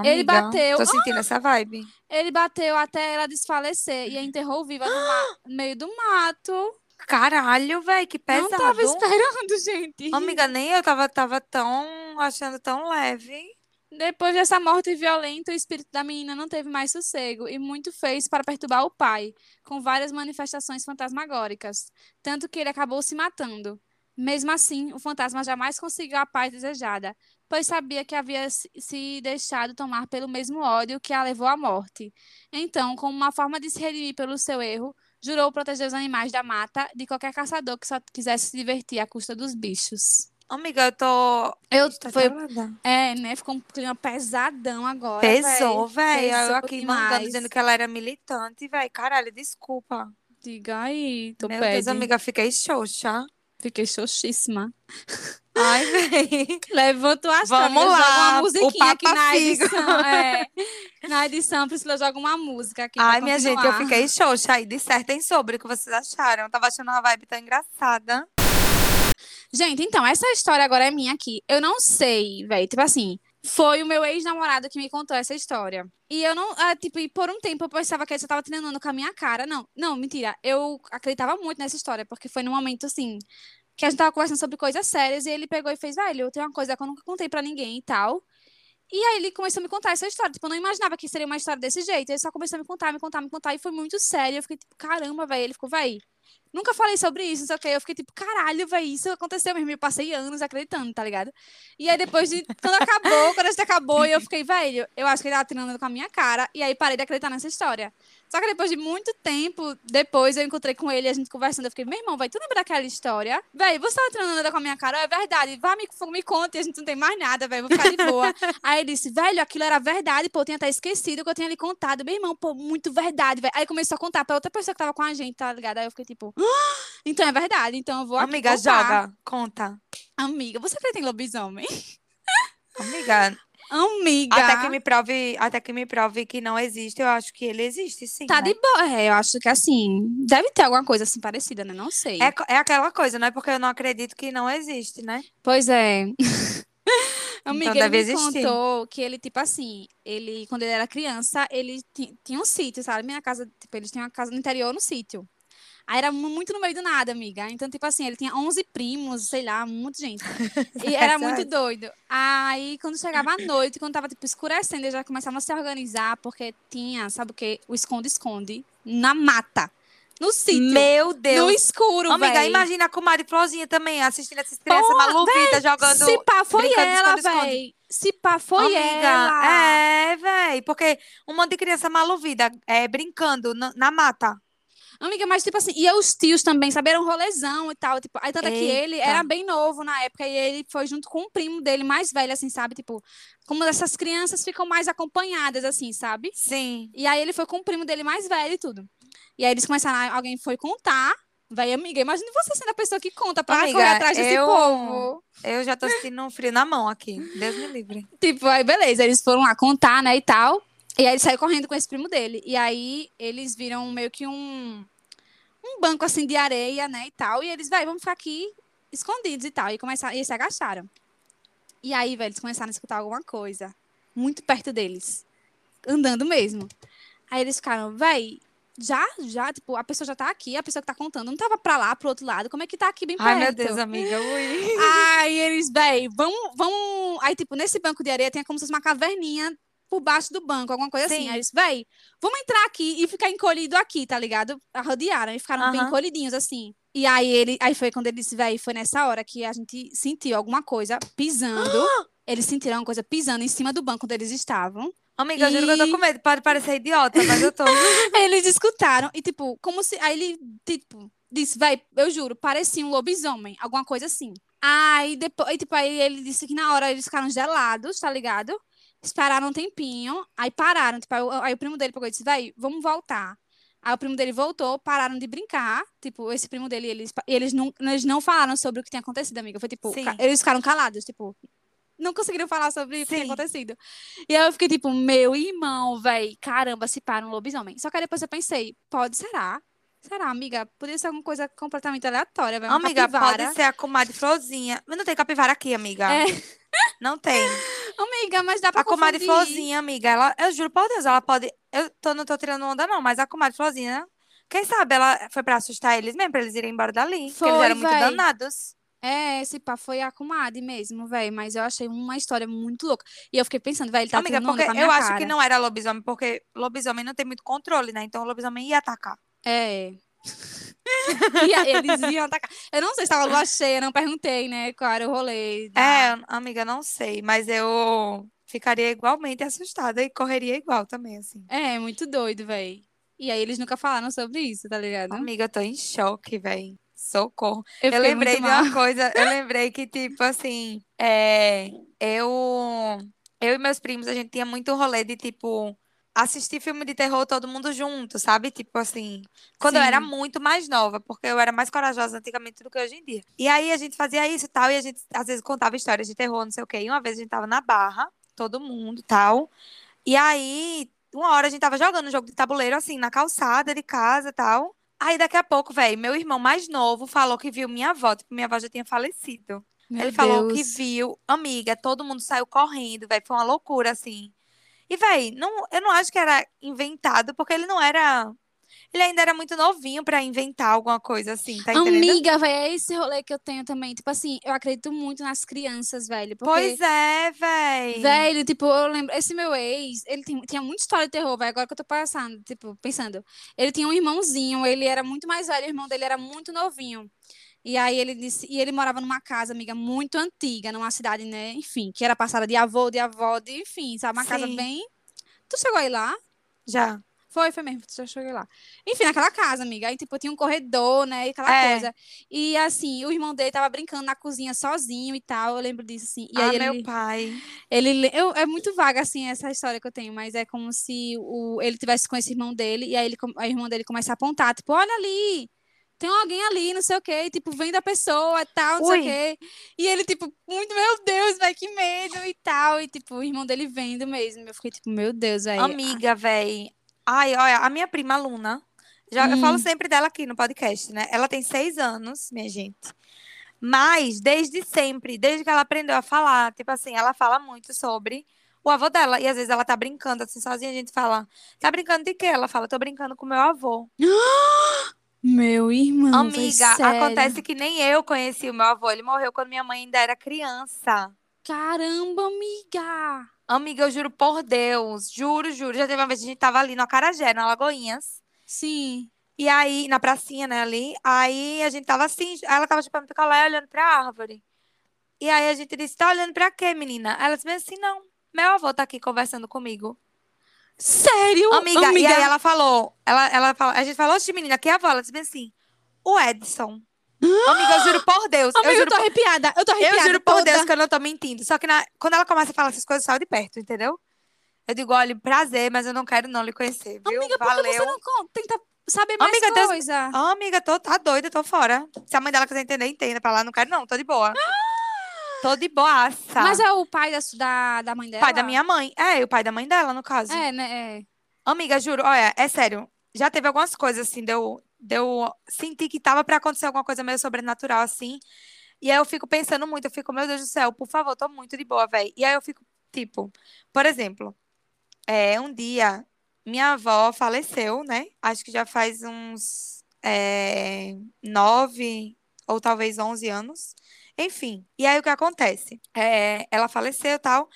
ele Amiga, bateu- Tô sentindo essa vibe. Ele bateu até ela desfalecer e a enterrou viva no, ma- no meio do mato. Caralho, velho, que pesado. Não tava *laughs* esperando, gente. Amiga, nem eu tava, tava tão achando tão leve. Depois dessa morte violenta, o espírito da menina não teve mais sossego e muito fez para perturbar o pai, com várias manifestações fantasmagóricas, tanto que ele acabou se matando. Mesmo assim, o fantasma jamais conseguiu a paz desejada, pois sabia que havia se- deixado tomar pelo mesmo ódio que a levou à morte. Então, como uma forma de se redimir pelo seu erro, jurou proteger os animais da mata de qualquer caçador que só quisesse se divertir à custa dos bichos. Amiga, eu tô. Eu Tá foi calada. é, né? Ficou um clima pesadão agora. Pesou, velho. Eu aqui mandando demais. dizendo que ela era militante, velho. Caralho, desculpa. Diga aí, tô Meu bad. Deus, amiga, fiquei xoxa. Fiquei xoxíssima. Ai, velho. *laughs* Levanta o astral, Vamos lá, Joga uma o musiquinha aqui na Papa-Figo. edição. É. *laughs* Na edição, Priscila joga uma música aqui Ai, minha gente, eu fiquei xoxa. Aí dissertem sobre o que vocês acharam. Eu tava achando uma vibe tão engraçada. Gente, então, essa história agora é minha aqui. Eu não sei, velho. Tipo assim, foi o meu ex-namorado que me contou essa história. E eu não, ah, tipo, e por um tempo eu pensava que ele só tava treinando com a minha cara. Não, não, mentira. Eu acreditava muito nessa história, porque foi num momento assim, que a gente tava conversando sobre coisas sérias e ele pegou e fez, velho, eu tenho uma coisa que eu nunca contei pra ninguém e tal. E aí ele começou a me contar essa história. Tipo, eu não imaginava que seria uma história desse jeito. Ele só começou a me contar, me contar, me contar. E foi muito sério. Eu fiquei tipo, caramba, velho. Ele ficou, velho. Nunca falei sobre isso, não sei o que. Eu fiquei tipo, caralho, velho, isso aconteceu mesmo. Eu passei anos acreditando, tá ligado? E aí depois de. *laughs* Quando acabou, quando a gente acabou, eu fiquei, velho, eu acho que ele tava treinando com a minha cara. E aí parei de acreditar nessa história. Só que depois de muito tempo, depois eu encontrei com ele, a gente conversando, eu fiquei, meu irmão, vai tu lembra daquela história? Véi, você tava treinando com a minha cara? É verdade, vá, me, me conta, a gente não tem mais nada, velho, vou ficar de boa. *laughs* aí ele disse, velho, aquilo era verdade, pô, eu tinha até esquecido que eu tinha lhe contado. Meu irmão, pô, muito verdade, velho. Aí começou a contar pra outra pessoa que tava com a gente, tá ligado? Aí eu fiquei tipo, ah! então é verdade, então eu vou Amiga, joga, conta. Amiga, você acredita em lobisomem? Amiga, Amiga. Até que me prove, até que me prove que não existe, eu acho que ele existe, sim. Tá né? de boa. É, eu acho que assim, deve ter alguma coisa assim parecida, né? Não sei. É, é aquela coisa, não é porque eu não acredito que não existe, né? Pois é. *laughs* Amiga, Então ele me existir. contou que ele, tipo assim, ele, quando ele era criança, ele ti- tinha um sítio, sabe? Minha casa, tipo, eles tinham uma casa no interior no sítio. Aí era mu- muito no meio do nada, amiga. Então, tipo assim, ele tinha 11 primos, sei lá, muita gente. *laughs* E era muito doido. Aí, quando chegava a noite, quando tava, tipo, escurecendo, eles já começavam a se organizar, porque tinha, sabe o quê? O esconde-esconde na mata. No sítio. Meu No Deus. escuro, Amiga, véi. imagina a comadre Florzinha também assistindo essas crianças maluquitas jogando. Se pá, foi ela, véi. Se pá, foi Amiga, ela. é, véi, porque um monte de criança maluvida é, brincando na, na mata. Amiga, mas tipo assim, e os tios também, sabe? Era um rolezão e tal. Tipo, aí tanto é que ele era bem novo na época e ele foi junto com um primo dele mais velho, assim, sabe? Tipo, como essas crianças ficam mais acompanhadas, assim, sabe? Sim. E aí ele foi com o primo dele mais velho e tudo. E aí eles começaram, alguém foi contar. Véi, amiga, imagina você sendo a pessoa que conta pra Amiga, correr atrás desse eu- povo. Eu já tô sentindo um frio na mão aqui. Deus me livre. *laughs* Tipo, aí beleza, eles foram lá contar, né, e tal. E aí ele saiu correndo com esse primo dele. E aí eles viram meio que um, um banco assim de areia, né, e tal. E eles, velho, vamos ficar aqui escondidos e tal. E, começaram, e eles se agacharam. E aí, velho, eles começaram a escutar alguma coisa. Muito perto deles. Andando mesmo. Aí eles ficaram, véi, já, já, tipo, a pessoa já tá aqui, a pessoa que tá contando não tava pra lá, pro outro lado, como é que tá aqui bem perto? Ai, meu Deus, amiga. Ui. Aí eles, véi, vamos, vamos. Aí, tipo, nesse banco de areia tem como se fosse uma caverninha por baixo do banco, alguma coisa assim. Sim. Aí eles, véi, vamos entrar aqui e ficar encolhido aqui, tá ligado? Arrodearam e ficaram bem Aham. encolhidinhos assim. E aí ele, aí foi quando ele disse, véi, foi nessa hora que a gente sentiu alguma coisa pisando. *gasps* eles sentiram alguma coisa pisando em cima do banco onde eles estavam. Amiga, eu juro que eu tô E- com medo. Pode parecer idiota, mas eu tô. *laughs* Eles escutaram e, tipo, como se. Aí ele, tipo, disse, vai, eu juro, parecia um lobisomem, alguma coisa assim. Aí depois, tipo, aí ele disse que na hora eles ficaram gelados, tá ligado? Esperaram um tempinho, aí pararam. Tipo, aí, o- aí o primo dele pegou e disse, vai, vamos voltar. Aí o primo dele voltou, pararam de brincar. Tipo, esse primo dele, eles, eles, não, eles não falaram sobre o que tinha acontecido, amiga. Foi tipo, Sim. eles ficaram calados, tipo, não conseguiram falar sobre o que tinha Sim. acontecido. E aí eu fiquei tipo, meu irmão, véi, caramba, se para um lobisomem. Só que aí depois eu pensei, pode, será? Será, amiga? Podia ser alguma coisa completamente aleatória, velho. Amiga, capivara. pode ser a comadre Florzinha. Mas não tem capivara aqui, amiga. É. Não tem. Amiga, mas dá pra A comadre confundir. Florzinha, amiga, ela, eu juro por Deus, ela pode. Eu tô, não tô tirando onda, não, mas a comadre Florzinha, quem sabe ela foi pra assustar eles mesmo, pra eles irem embora dali. Porque eles Foi, eram muito véi. danados. É, esse pá foi a comadre mesmo, velho. Mas eu achei uma história muito louca. E eu fiquei pensando, velho, ele tá Amiga, tirando onda porque com a minha eu acho cara. que não era lobisomem, porque lobisomem não tem muito controle, né? Então o lobisomem ia atacar. É. *laughs* E eles iam atacar. Eu não sei se tava lua cheia, não perguntei, né? Qual era o rolê. da- É, amiga, não sei, mas eu ficaria igualmente assustada e correria igual também, assim. É, muito doido, velho. E aí eles nunca falaram sobre isso, tá ligado? Amiga, eu tô em choque, velho. Socorro. Eu Eu lembrei de uma coisa, eu *laughs* lembrei que, tipo, assim, é, eu, eu e meus primos, a gente tinha muito rolê de, tipo, assistir filme de terror todo mundo junto, sabe? Tipo, assim, quando eu era Sim. muito mais nova, porque eu era mais corajosa antigamente do que hoje em dia. E aí a gente fazia isso e tal, e a gente, às vezes, contava histórias de terror, não sei o quê. E uma vez a gente tava na Barra, todo mundo e tal, e aí, uma hora a gente tava jogando um jogo de tabuleiro, assim, na calçada de casa e tal. Aí daqui a pouco, velho, meu irmão mais novo falou que viu minha avó, tipo, minha avó já tinha falecido. Meu Ele falou que Deus. viu, amiga, todo mundo saiu correndo, velho, foi uma loucura assim. E velho, não, eu não acho que era inventado, porque ele não era Ele ainda era muito novinho pra inventar alguma coisa assim, tá entendendo? Amiga, velho, é esse rolê que eu tenho também. Tipo assim, eu acredito muito nas crianças, velho. Porque, Pois é, véi. velho, tipo, eu lembro. Esse meu ex, ele tem- tinha muita história de terror, velho. Agora que eu tô passando, tipo, pensando. Ele tinha um irmãozinho, ele era muito mais velho, o irmão dele era muito novinho. E aí ele disse, e ele morava numa casa, amiga, muito antiga, numa cidade, né? Enfim, que era passada de avô, de avó, de, enfim, sabe? Uma casa Sim. bem. Tu chegou aí lá? Já. Foi, foi mesmo, já cheguei lá. Enfim, naquela casa, amiga. Aí, tipo, tinha um corredor, né? E aquela É. coisa. E assim, o irmão dele tava brincando na cozinha sozinho e tal. Eu lembro disso, assim. E ah, aí meu ele. pai. ele le- eu, é muito vaga, assim, essa história que eu tenho, mas é como se o, ele tivesse com esse irmão dele, e aí ele, a irmã dele começa a apontar, tipo, olha ali. Tem alguém ali, não sei o quê, e, tipo, vem da pessoa, tal, não sei o Ui. quê. E ele, tipo, muito, meu Deus, velho, que medo e tal. E, tipo, o irmão dele vendo mesmo. Eu fiquei, tipo, meu Deus, velho. Amiga, véi. Ai, olha, a minha prima Luna. Já, Eu Hum. falo sempre dela aqui no podcast, né? Ela tem seis anos, minha gente. Mas, desde sempre, desde que ela aprendeu a falar, tipo assim, ela fala muito sobre o avô dela. E às vezes ela tá brincando, assim, sozinha, a gente fala, tá brincando de quê? Ela fala, tô brincando com meu avô. *gasps* *gasps* Meu irmão, Amiga, sério. acontece que nem eu conheci o meu avô. Ele morreu quando minha mãe ainda era criança. Caramba, amiga. Amiga, eu juro por Deus, juro, juro. Já teve uma vez que a gente tava ali no Acarajé, no Alagoinhas. Sim. E aí, na pracinha, né, ali. Aí a gente tava assim, ela tava chupando picolé, olhando pra árvore. E aí a gente disse, tá olhando pra quê, menina? Ela disse assim, não, meu avô tá aqui conversando comigo. Sério? Amiga, amiga. e aí ela falou, ela, ela falou, a gente falou, oxe, menina, que é a avó? Ela disse assim, o Edson. Amiga, eu juro por Deus, eu Amiga, eu, juro tô por arrepiada. Eu tô arrepiada Eu juro por toda. Deus que eu não tô mentindo. Só que na- quando ela começa a falar essas coisas, eu saio de perto, entendeu? Eu digo, olha, prazer, mas eu não quero não lhe conhecer, viu? Amiga, por que Valeu. você não tenta saber mais Amiga, Deus- coisa? Ah, amiga, tô, tá doida, tô fora. Se a mãe dela quiser entender, entenda. Pra lá, não quero não, tô de boa. Tô de boaça. Mas é o pai da, da, da mãe dela? Pai da minha mãe. É, o pai da mãe dela, no caso. É, né? É. Amiga, juro, olha, é sério. Já teve algumas coisas, assim, de eu, de eu sentir que tava pra acontecer alguma coisa meio sobrenatural, assim. E aí eu fico pensando muito, eu fico, meu Deus do céu, por favor, tô muito de boa, velho. E aí eu fico, tipo, por exemplo, é, um dia, minha avó faleceu, né? Acho que já faz uns é, nove ou talvez onze anos. Enfim, e aí o que acontece? É, ela faleceu e tal.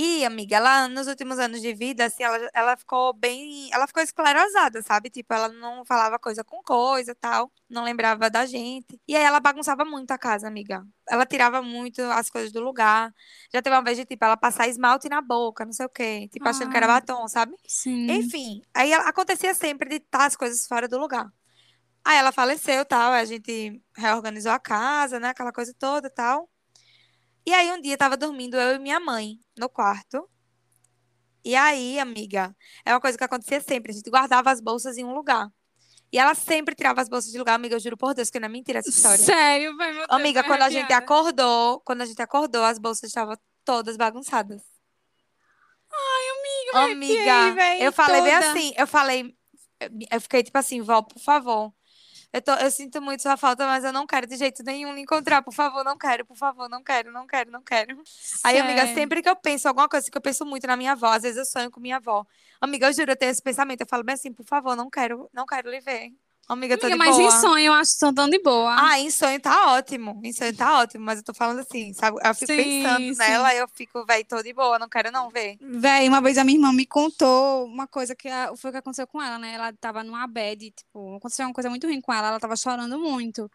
E, amiga, ela nos últimos anos de vida, assim, ela, ela ficou bem. Ela ficou esclerosada, sabe? Tipo, ela não falava coisa com coisa tal, não lembrava da gente. E aí ela bagunçava muito a casa, amiga. Ela tirava muito as coisas do lugar. Já teve uma vez de, tipo, ela passar esmalte na boca, não sei o quê. Tipo, achando que era Ah. batom, sabe? Sim. Enfim, aí ela- acontecia sempre de estar as coisas fora do lugar. Aí ela faleceu, tal, a gente reorganizou a casa, né, aquela coisa toda, tal. E aí um dia tava dormindo eu e minha mãe no quarto. E aí, amiga, é uma coisa que acontecia sempre, a gente guardava as bolsas em um lugar. E ela sempre tirava as bolsas de lugar, amiga, eu juro por Deus que não é mentira essa história. Sério, vai, meu Deus, Amiga, quando a gente arrepiada. acordou, quando a gente acordou, as bolsas estavam todas bagunçadas. Amiga, me Amiga, arrepiei, véi, eu falei bem toda. assim, eu falei, eu fiquei tipo assim, vó, por favor. Eu, tô, eu sinto muito sua falta, mas eu não quero de jeito nenhum lhe encontrar. Por favor, não quero, por favor, não quero, não quero, não quero. Aí, amiga, Sério. sempre que eu penso alguma coisa que eu penso muito na minha avó, às vezes eu sonho com minha avó. Amiga, eu juro, eu tenho esse pensamento. Eu falo bem assim, por favor, não quero, não quero lhe ver. Amiga, tô Amiga, de mas em boa. sonho eu acho que são tão de boa. Ah, em sonho tá ótimo. Em sonho tá ótimo, mas eu tô falando assim, sabe? Eu fico Sim, pensando sim. nela eu fico, véi, tô de boa, não quero não ver. Véi, uma vez a minha irmã me contou uma coisa que a- foi o que aconteceu com ela, né? Ela tava numa bad, tipo, aconteceu uma coisa muito ruim com ela, ela tava chorando muito.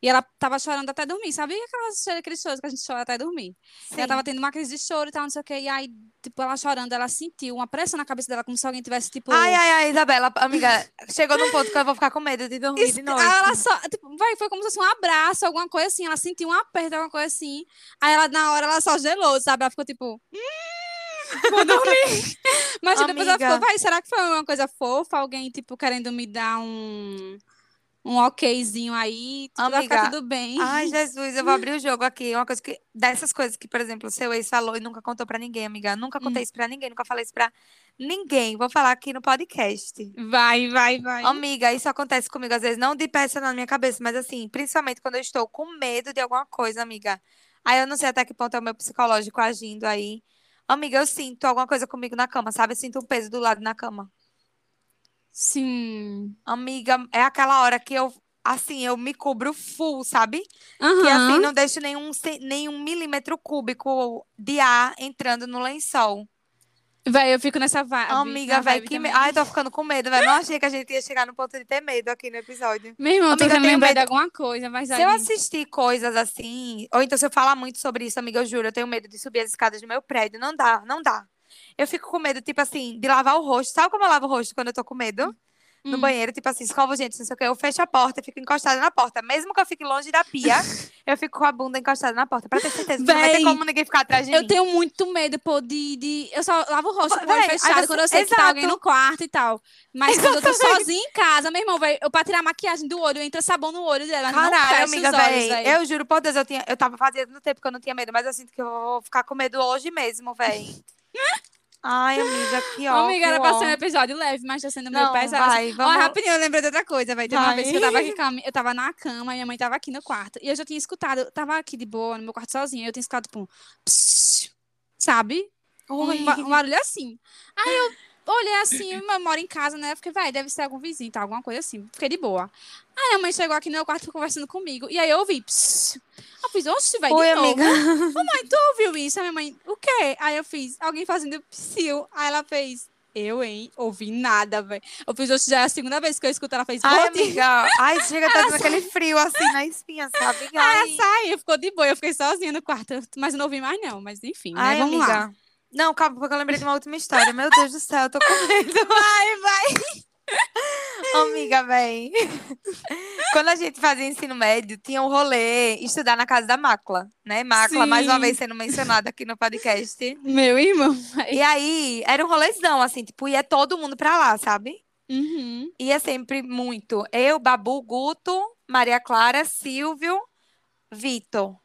E ela tava chorando até dormir, sabe aquelas aqueles choros que a gente chora até dormir? E ela tava tendo uma crise de choro e tal, não sei o quê. E aí, tipo, ela chorando, ela sentiu uma pressão na cabeça dela, como se alguém tivesse, tipo. Ai, ai, ai, Isabela, amiga, chegou num ponto que eu vou ficar com medo de dormir es- de noite. Ela só, tipo, vai, foi como se fosse um abraço, alguma coisa assim. Ela sentiu um aperto, alguma coisa assim. Aí ela, na hora, ela só gelou, sabe? Ela ficou tipo. "Hum, *laughs* vou dormir. Mas depois ela ficou, vai, será que foi uma coisa fofa? Alguém, tipo, querendo me dar um. Um okzinho aí, tipo, vai ficar Amiga, tudo bem. Ai, Jesus, eu vou abrir o *laughs* jogo aqui. Uma coisa que. Dessas coisas que, por exemplo, o seu ex falou e nunca contou pra ninguém, amiga. Nunca Hum. contei isso pra ninguém, nunca falei isso pra ninguém. Vou falar aqui no podcast. Vai, vai, vai. Amiga, isso acontece comigo às vezes, não de peça na minha cabeça, mas assim, principalmente quando eu estou com medo de alguma coisa, amiga. Aí eu não sei até que ponto é o meu psicológico agindo aí. Amiga, eu sinto alguma coisa comigo na cama, sabe? Eu sinto um peso do lado na cama. Sim. Amiga, é aquela hora que eu, assim, eu me cubro full, sabe? Que Aham. assim, não deixo nenhum, nenhum milímetro cúbico de ar entrando no lençol. Véi, eu fico nessa vibe. Amiga, vibe que medo. Ai, tô ficando com medo, velho. Não achei que a gente ia chegar no ponto de ter medo aqui no episódio. Meu irmão, tô Amiga, eu tentando lembrar de alguma coisa, mas Se eu assistir coisas assim, ou então se eu falar muito sobre isso, amiga, eu juro, eu tenho medo de subir as escadas do meu prédio. Não dá, não dá. Eu fico com medo, tipo assim, de lavar o rosto. Sabe como eu lavo o rosto quando eu tô com medo? No Hum. banheiro, tipo assim, escovo gente, não sei o que. Eu fecho a porta, eu fico encostada na porta. Mesmo que eu fique longe da pia, *laughs* eu fico com a bunda encostada na porta. Pra ter certeza que não vai ter como ninguém ficar atrás de Eu mim. tenho muito medo, pô, de, de... Eu só lavo o rosto com o olho aí fechado você- quando eu sei que tá alguém Exato. no quarto e tal. Mas quando eu tô sozinha em casa, meu irmão, véi, eu pra tirar a maquiagem do olho, entra sabão no olho dela, mas não Caralho, fecha amiga, os olhos, véi. véi. Eu juro por Deus, eu, tinha, eu tava fazendo tempo que eu não tinha medo, mas eu sinto que eu vou ficar com medo hoje mesmo, véi. *laughs* Ai, amiga, ó. Amiga, que era pra ó. ser um episódio leve, mas tá sendo Não, pesado. vai, Ó, vamos- rapidinho, eu lembrei de outra coisa, velho. Teve uma Vai. vez que eu tava aqui eu tava na cama, e minha mãe tava aqui no quarto. E eu já tinha escutado, eu tava aqui de boa, no meu quarto sozinha, eu tinha escutado, tipo, um psiu, sabe? Um, Oi. um barulho assim. Aí eu olhei assim, eu moro em casa, né? Fiquei, vai, deve ser algum vizinho, tá? Alguma coisa assim. Fiquei de boa. Aí a mãe chegou aqui no meu quarto conversando comigo. E aí eu ouvi, psiu. Eu fiz, oxe, vai, de Oi, novo. amiga. *laughs* Ô, mãe, tu ouviu isso? A minha mãe, o quê? Aí eu fiz, alguém fazendo psiu. Aí ela fez, eu, hein? Ouvi nada, velho. Eu fiz, hoje já é a segunda vez que eu escuto. Ela fez, Ai, amiga. Ai, chega tá dando aquele frio assim na espinha, sabe? Aí *laughs* ela saiu, ficou de boa. Eu fiquei sozinha no quarto, mas não ouvi mais, não. Mas enfim, né? Ai, Vamos lá. amiga. Não, calma, porque eu lembrei de uma última história. Meu Deus do céu, eu tô com medo. *laughs* Vai, vai. Amiga, véi. Quando a gente fazia ensino médio, tinha um rolê estudar na casa da Mácula, né? Mácula, mais uma Sim. vez sendo mencionada aqui no podcast. Meu irmão. E aí, era um rolezão, assim, tipo, ia todo mundo pra lá, sabe? Uhum. Ia sempre muito. Eu, Babu, Guto, Maria Clara, Silvio, Vitor.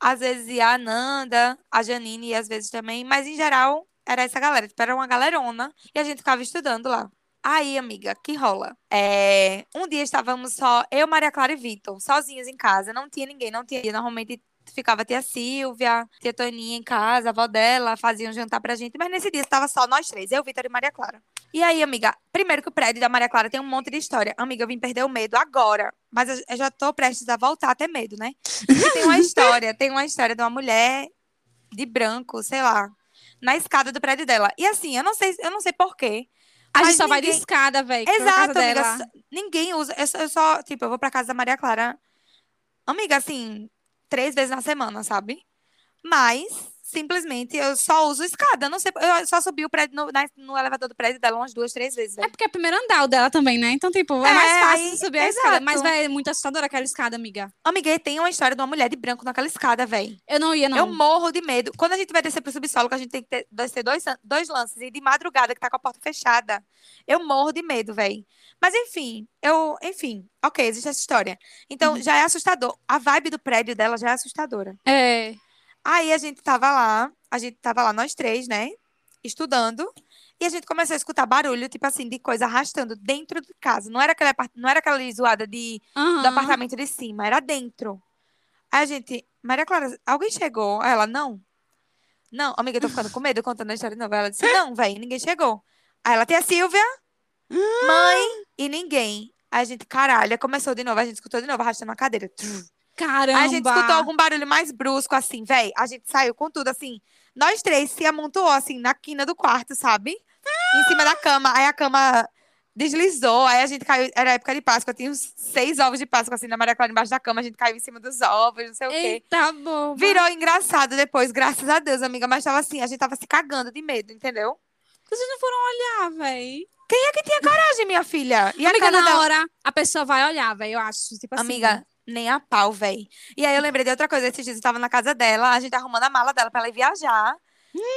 Às vezes ia a Ananda, a Janine, e às vezes também, mas em geral era essa galera. Tipo, era uma galerona e a gente ficava estudando lá. Aí, amiga, que rola? É, Um dia estávamos só, eu, Maria Clara e Vitor, sozinhos em casa. Não tinha ninguém, não tinha. Normalmente ficava a tia Silvia, tia Toninha em casa, a avó dela, faziam jantar pra gente. Mas nesse dia estava só nós três, eu, Vitor e Maria Clara. E aí, amiga, primeiro que o prédio da Maria Clara tem um monte de história. Amiga, eu vim perder o medo agora, mas eu já tô prestes a voltar a ter medo, né? Tem uma história, tem uma história de uma mulher de branco, sei lá, na escada do prédio dela. E assim, eu não sei, eu não sei porquê. A gente só vai de ninguém- escada, velho. Exato, amiga. dela. Ninguém usa. Eu só, eu só, tipo, eu vou pra casa da Maria Clara. Amiga, assim, três vezes na semana, sabe? Mas, simplesmente, eu só uso escada. Eu não sei. Eu só subi o prédio no, no elevador do prédio dela umas duas, três vezes. É velho. porque é o primeiro andar o dela também, né? Então, tipo, é, É, mais fácil aí- subir a escada. Mas, exato. velho, é muito assustadora aquela escada, amiga. Amiga, tem uma história de uma mulher de branco naquela escada, velho. Eu não ia, não. Eu morro de medo. Quando a gente vai descer pro subsolo, que a gente tem que ter, descer dois, dois lances, e de madrugada, que tá com a porta fechada, eu morro de medo, velho. Mas enfim, eu. Enfim, ok, existe essa história. Então, Uhum. já é assustador. A vibe do prédio dela já é assustadora. É. Aí a gente tava lá, a gente tava lá, nós três, né? Estudando. E a gente começou a escutar barulho, tipo assim, de coisa arrastando dentro de casa. Não era aquela, não era aquela zoada de do Aham. apartamento de cima, era dentro. Aí a gente, Maria Clara, alguém chegou? Aí ela, não. Não, amiga, eu tô ficando com medo contando a história de novo. Ela disse, não, velho, ninguém chegou. Aí ela, tia Silvia, mãe e ninguém. Aí a gente, caralho, começou de novo, a gente escutou de novo, arrastando a cadeira. Caramba. A gente escutou algum barulho mais brusco, assim, velho. A gente saiu com tudo, assim. Nós três se amontoou, assim, na quina do quarto, sabe? Em cima da cama. Aí a cama deslizou. Aí a gente caiu. Era época de Páscoa. Tinha uns seis ovos de Páscoa, assim, na Maria Clara embaixo da cama. A gente caiu em cima dos ovos, não sei o quê. Eita, boba. Virou engraçado depois, graças a Deus, amiga. Mas tava assim, a gente tava se cagando de medo, entendeu? Vocês não foram olhar, velho. Quem é que tinha coragem, minha filha? E a Amiga, casa na hora, a pessoa vai olhar, velho, eu acho. Tipo assim. Amiga, nem a pau, véi. E aí eu lembrei de outra coisa. Esses dias eu tava na casa dela, a gente arrumando a mala dela pra ela ir viajar.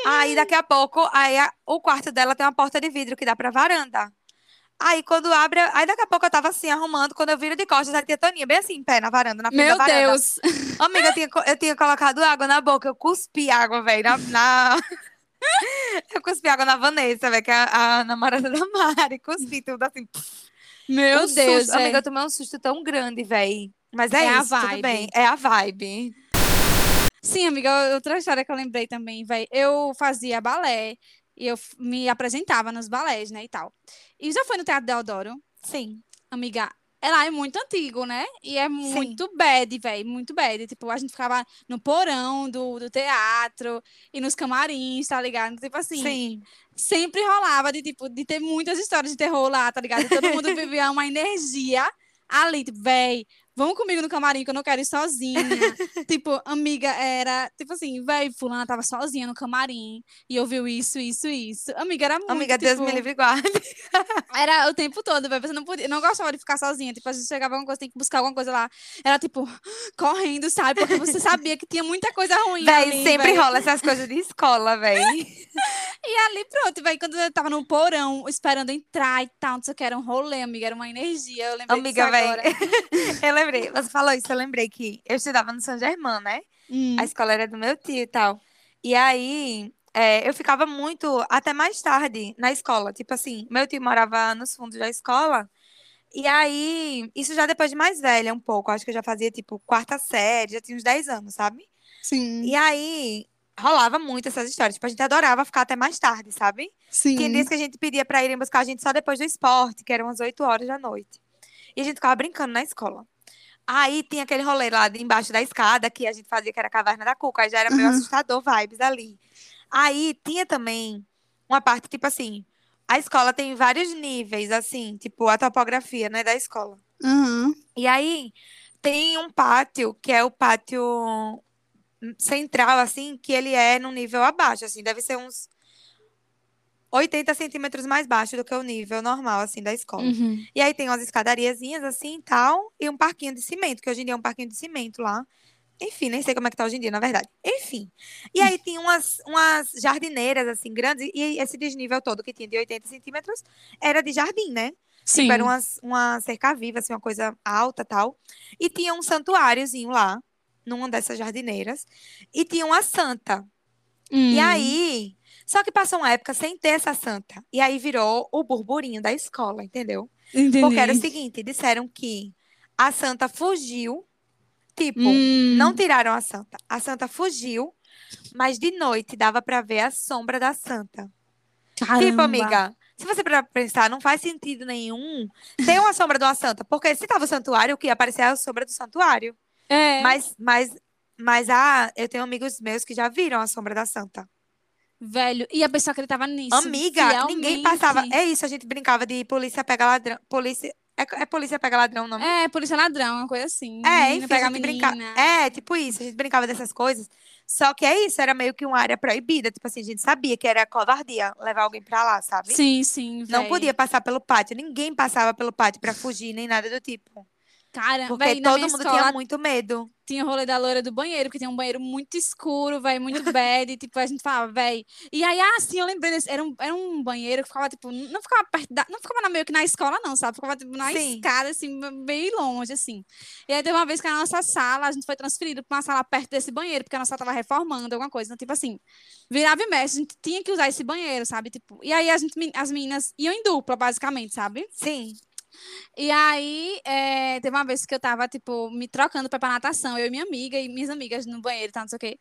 Aí daqui a pouco, aí a- o quarto dela tem uma porta de vidro que dá pra varanda. Aí quando abre, aí daqui a pouco eu tava assim arrumando, quando eu viro de costas, a tia Toninha bem assim, em pé na varanda, na frente Meu da varanda. Deus. Amiga, eu tinha, eu tinha colocado água na boca, eu cuspi água, velho, na, na- *laughs* Eu cuspi água na Vanessa, velho, que é a, a namorada da Mari. Cuspi tudo assim. Meu um Deus, susto. Amiga, velho. eu tomei um susto tão grande, velho. Mas é, É isso, tudo bem. É a vibe. Sim, amiga, outra história que eu lembrei também, velho. Eu fazia balé e eu me apresentava nos balés, né, e tal. E já foi no Teatro Deodoro? Sim. Amiga, ela é muito antigo, né? E é muito bad, velho, muito bad. Tipo, a gente ficava no porão do, do teatro e nos camarins, tá ligado? Tipo assim, Sim. sempre rolava de, tipo, de ter muitas histórias de terror lá, tá ligado? E todo mundo *laughs* vivia uma energia ali, tipo, véi, vamos comigo no camarim que eu não quero ir sozinha. *laughs* tipo, amiga, era, tipo assim, véi, fulana tava sozinha no camarim e ouviu isso, isso, isso. Amiga, era muito, Amiga, tipo, Deus me livre e guarde. *laughs* era o tempo todo, véi, você não podia, não gostava de ficar sozinha, tipo, a gente chegava alguma coisa, tem que buscar alguma coisa lá, era tipo, *gasps* correndo, sabe? Porque você *laughs* sabia que tinha muita coisa ruim Véi, ali, sempre véi. rola essas coisas de escola, véi. E ali, pronto, véi, quando eu tava no porão, esperando entrar e tal, não sei o que, era um rolê, amiga, era uma energia, eu lembrei Amiga, disso agora. Eu lembrei, você falou isso, eu lembrei que eu estudava no São Germán, né? Hum. A escola era do meu tio e tal. E aí, é, eu ficava muito, até mais tarde, na escola. Tipo assim, meu tio morava nos fundos da escola. E aí, isso já depois de mais velha um pouco. Acho que eu já fazia, tipo, quarta série, já tinha uns 10 anos, sabe? Sim. E aí, rolava muito essas histórias. Tipo, a gente adorava ficar até mais tarde, sabe? Sim. Tinha dias que a gente pedia pra irem buscar a gente só depois do esporte, que eram umas 8 horas da noite. E a gente ficava brincando na escola. Aí tinha aquele rolê lá embaixo da escada, que a gente fazia que era a caverna da Cuca, aí já era meio Uhum. assustador vibes ali. Aí tinha também uma parte, tipo assim, a escola tem vários níveis, assim, tipo a topografia, né, da escola. Uhum. E aí tem um pátio, que é o pátio central, assim, que ele é num nível abaixo, assim, deve ser uns 80 centímetros mais baixo do que o nível normal, assim, da escola. Uhum. E aí tem umas escadariazinhas assim e tal, e um parquinho de cimento, que hoje em dia é um parquinho de cimento lá. Enfim, nem sei como é que tá hoje em dia, na verdade. Enfim. E aí *laughs* tinha umas, umas jardineiras, assim, grandes, e esse desnível todo que tinha de 80 centímetros era de jardim, né? Sim. Tipo, era umas, uma cerca viva, assim, uma coisa alta tal. E tinha um santuáriozinho lá, numa dessas jardineiras. E tinha uma santa. E Hum. aí, só que passou uma época sem ter essa santa. E aí virou o burburinho da escola, entendeu? Entendi. Porque era o seguinte, disseram que a santa fugiu, tipo, Hum. não tiraram a santa. A santa fugiu, mas de noite dava pra ver a sombra da santa. Tipo, Caramba. amiga, se você para pensar, não faz sentido nenhum ter uma sombra de uma santa, porque se tava o santuário, o que ia aparecer é a sombra do santuário. É. Mas, mas, mas ah, eu tenho amigos meus que já viram a sombra da santa. Velho, e a pessoa acreditava nisso. Amiga, ninguém passava. É isso, a gente brincava de polícia pega ladrão. Polícia. É, é polícia pega ladrão o nome? É, polícia ladrão, uma coisa assim. É, enfim, pega a gente brincava. É, tipo isso, a gente brincava dessas coisas. Só que é isso, era meio que uma área proibida. Tipo assim, a gente sabia que era covardia levar alguém pra lá, sabe? Sim, sim, Não véi. podia passar pelo pátio. Ninguém passava pelo pátio pra fugir, nem nada do tipo. Cara, Porque véi, todo mundo escola tinha muito medo. tinha o rolê da loira do banheiro, porque tinha um banheiro muito escuro, velho, muito bad, e, tipo, a gente falava, velho. E aí, ah, sim, eu lembrei desse, era um, era um banheiro que ficava, tipo, não ficava perto da, não ficava na- meio que na escola, não, sabe? Ficava, tipo, na Sim. escada, assim, bem longe, assim. E aí teve uma vez que a nossa sala, a gente foi transferido pra uma sala perto desse banheiro, porque a nossa sala tava reformando, alguma coisa. Então, tipo assim, virava e mexe, a gente tinha que usar esse banheiro, sabe? Tipo, e aí a gente, as meninas iam em dupla, basicamente, sabe? Sim. E aí, é, teve uma vez que eu tava, tipo, me trocando pra ir pra natação, eu e minha amiga e minhas amigas no banheiro, tal, não sei o quê.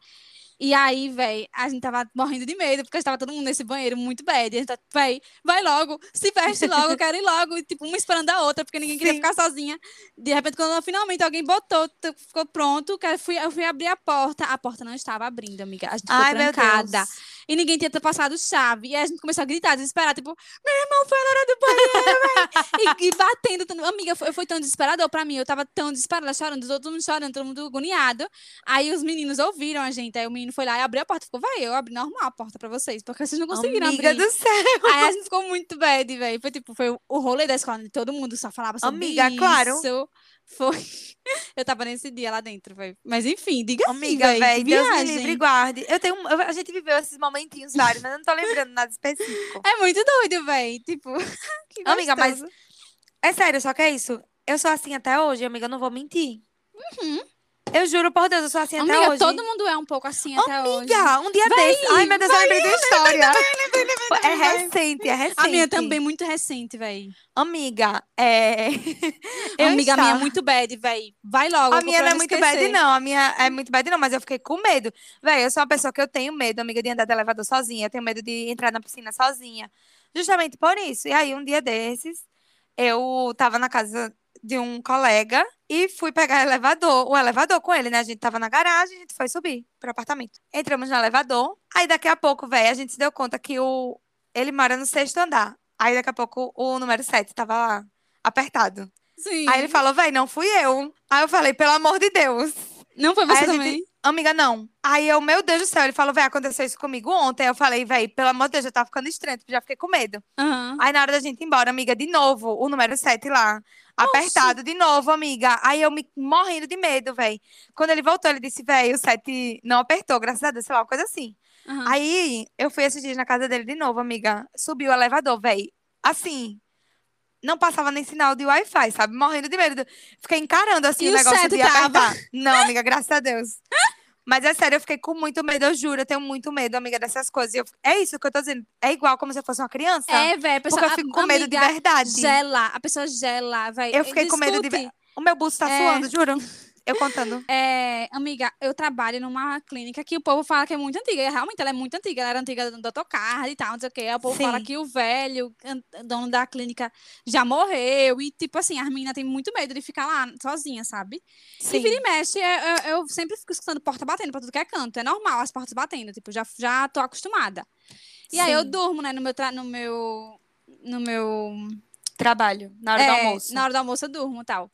E aí, véi, a gente tava morrendo de medo, porque estava todo mundo nesse banheiro muito bad. E a gente tá, véi, vai logo, se veste logo, eu quero ir logo. E, tipo, uma esperando a outra, porque ninguém queria Sim. ficar sozinha. De repente, quando finalmente alguém botou, ficou pronto, eu fui, eu fui abrir a porta. A porta não estava abrindo, amiga. A gente ficou Ai, trancada. E ninguém tinha passado chave. E aí a gente começou a gritar, desesperada, tipo, meu irmão foi na hora do banheiro, e, e batendo. Amiga, foi, foi tão desesperador pra mim. Eu tava tão desesperada, chorando, todo mundo chorando, todo mundo agoniado. Aí os meninos ouviram a gente. Aí o menino foi lá e abriu a porta. Ficou, vai, eu abri normal a porta pra vocês, porque vocês não conseguiram Amiga abrir. do céu. Aí a gente ficou muito bad, velho. Foi tipo, foi o rolê da escola, todo mundo só falava sobre Amiga, isso. claro. Foi. *laughs* Eu tava nesse dia lá dentro, velho. Mas enfim, diga assim, Amiga, véi, velho, Deus me livre guarde. Eu tenho, eu- a gente viveu esses momentinhos vários, mas eu não tô lembrando nada específico. É muito doido, velho. Tipo, *laughs* que Amiga, mas. É sério, só que é isso. Eu sou assim até hoje, amiga, eu não vou mentir. Uhum. Eu juro por Deus, eu sou assim até Amiga, hoje. todo mundo é um pouco assim até hoje. Amiga, um dia Véi, desse. Ai, meu Deus, eu véi, lembrei de uma história. É véi. recente, é recente. A minha também, muito recente, velho. Amiga, é. *laughs* Eu Amiga, minha é muito bad, velho. Vai logo. A minha eu não é muito esquecer. bad, não. A minha é muito bad, não, mas eu fiquei com medo. Véi, eu sou uma pessoa que eu tenho medo, amiga, de andar de elevador sozinha. Eu tenho medo de entrar na piscina sozinha. Justamente por isso. E aí, um dia desses, eu tava na casa de um colega e fui pegar elevador, o elevador com ele, né? A gente tava na garagem, a gente foi subir pro apartamento. Entramos no elevador, aí daqui a pouco, velho, a gente se deu conta que o ele mora no sexto andar. Aí daqui a pouco o número 7 tava lá, apertado. Sim. Aí ele falou, véi, não fui eu. Aí eu falei, pelo amor de Deus. Não foi Aí você gente- também? Amiga, não. Aí eu, meu Deus do céu, ele falou, véi, aconteceu isso comigo ontem. Eu falei, véi, pelo amor de Deus, já tá ficando estranho, tipo, já fiquei com medo. Aham. Aí na hora da gente ir embora, amiga, de novo, o número 7 lá, apertado de novo, amiga. Aí eu me morrendo de medo, véi. Quando ele voltou, ele disse, véi, o 7 não apertou, graças a Deus, sei lá, uma coisa assim. aham. Aí eu fui esses dias na casa dele de novo, amiga. Subiu o elevador, véi. Assim, não passava nem sinal de Wi-Fi, sabe? Morrendo de medo. Fiquei encarando assim E o negócio sete de tava? apertar. Não, amiga, graças a Deus. Mas é sério, eu fiquei com muito medo, eu juro, eu tenho muito medo, amiga, dessas coisas. Eu- é isso que eu tô dizendo. É igual como se eu fosse uma criança. É, velho, porque eu fico com medo de verdade. Gela, a pessoa gela, velho. Eu fiquei com medo de Discute. O meu busto tá É. suando, juro. Eu contando. É, amiga, eu trabalho numa clínica que o povo fala que é muito antiga. E realmente ela é muito antiga. Ela era antiga do Dr. Carlos e tal, não sei o quê. O povo fala Sim. que o velho, dono da clínica, já morreu. E, tipo assim, as meninas têm muito medo de ficar lá sozinha, sabe? E Sim. vira e mexe, eu, eu sempre fico escutando porta batendo pra tudo que é canto. É normal as portas batendo, tipo, já, já tô acostumada. E aí eu Sim. durmo, né, no meu, no meu, no meu Trabalho, na hora do é, almoço. Na hora do almoço eu durmo e tal.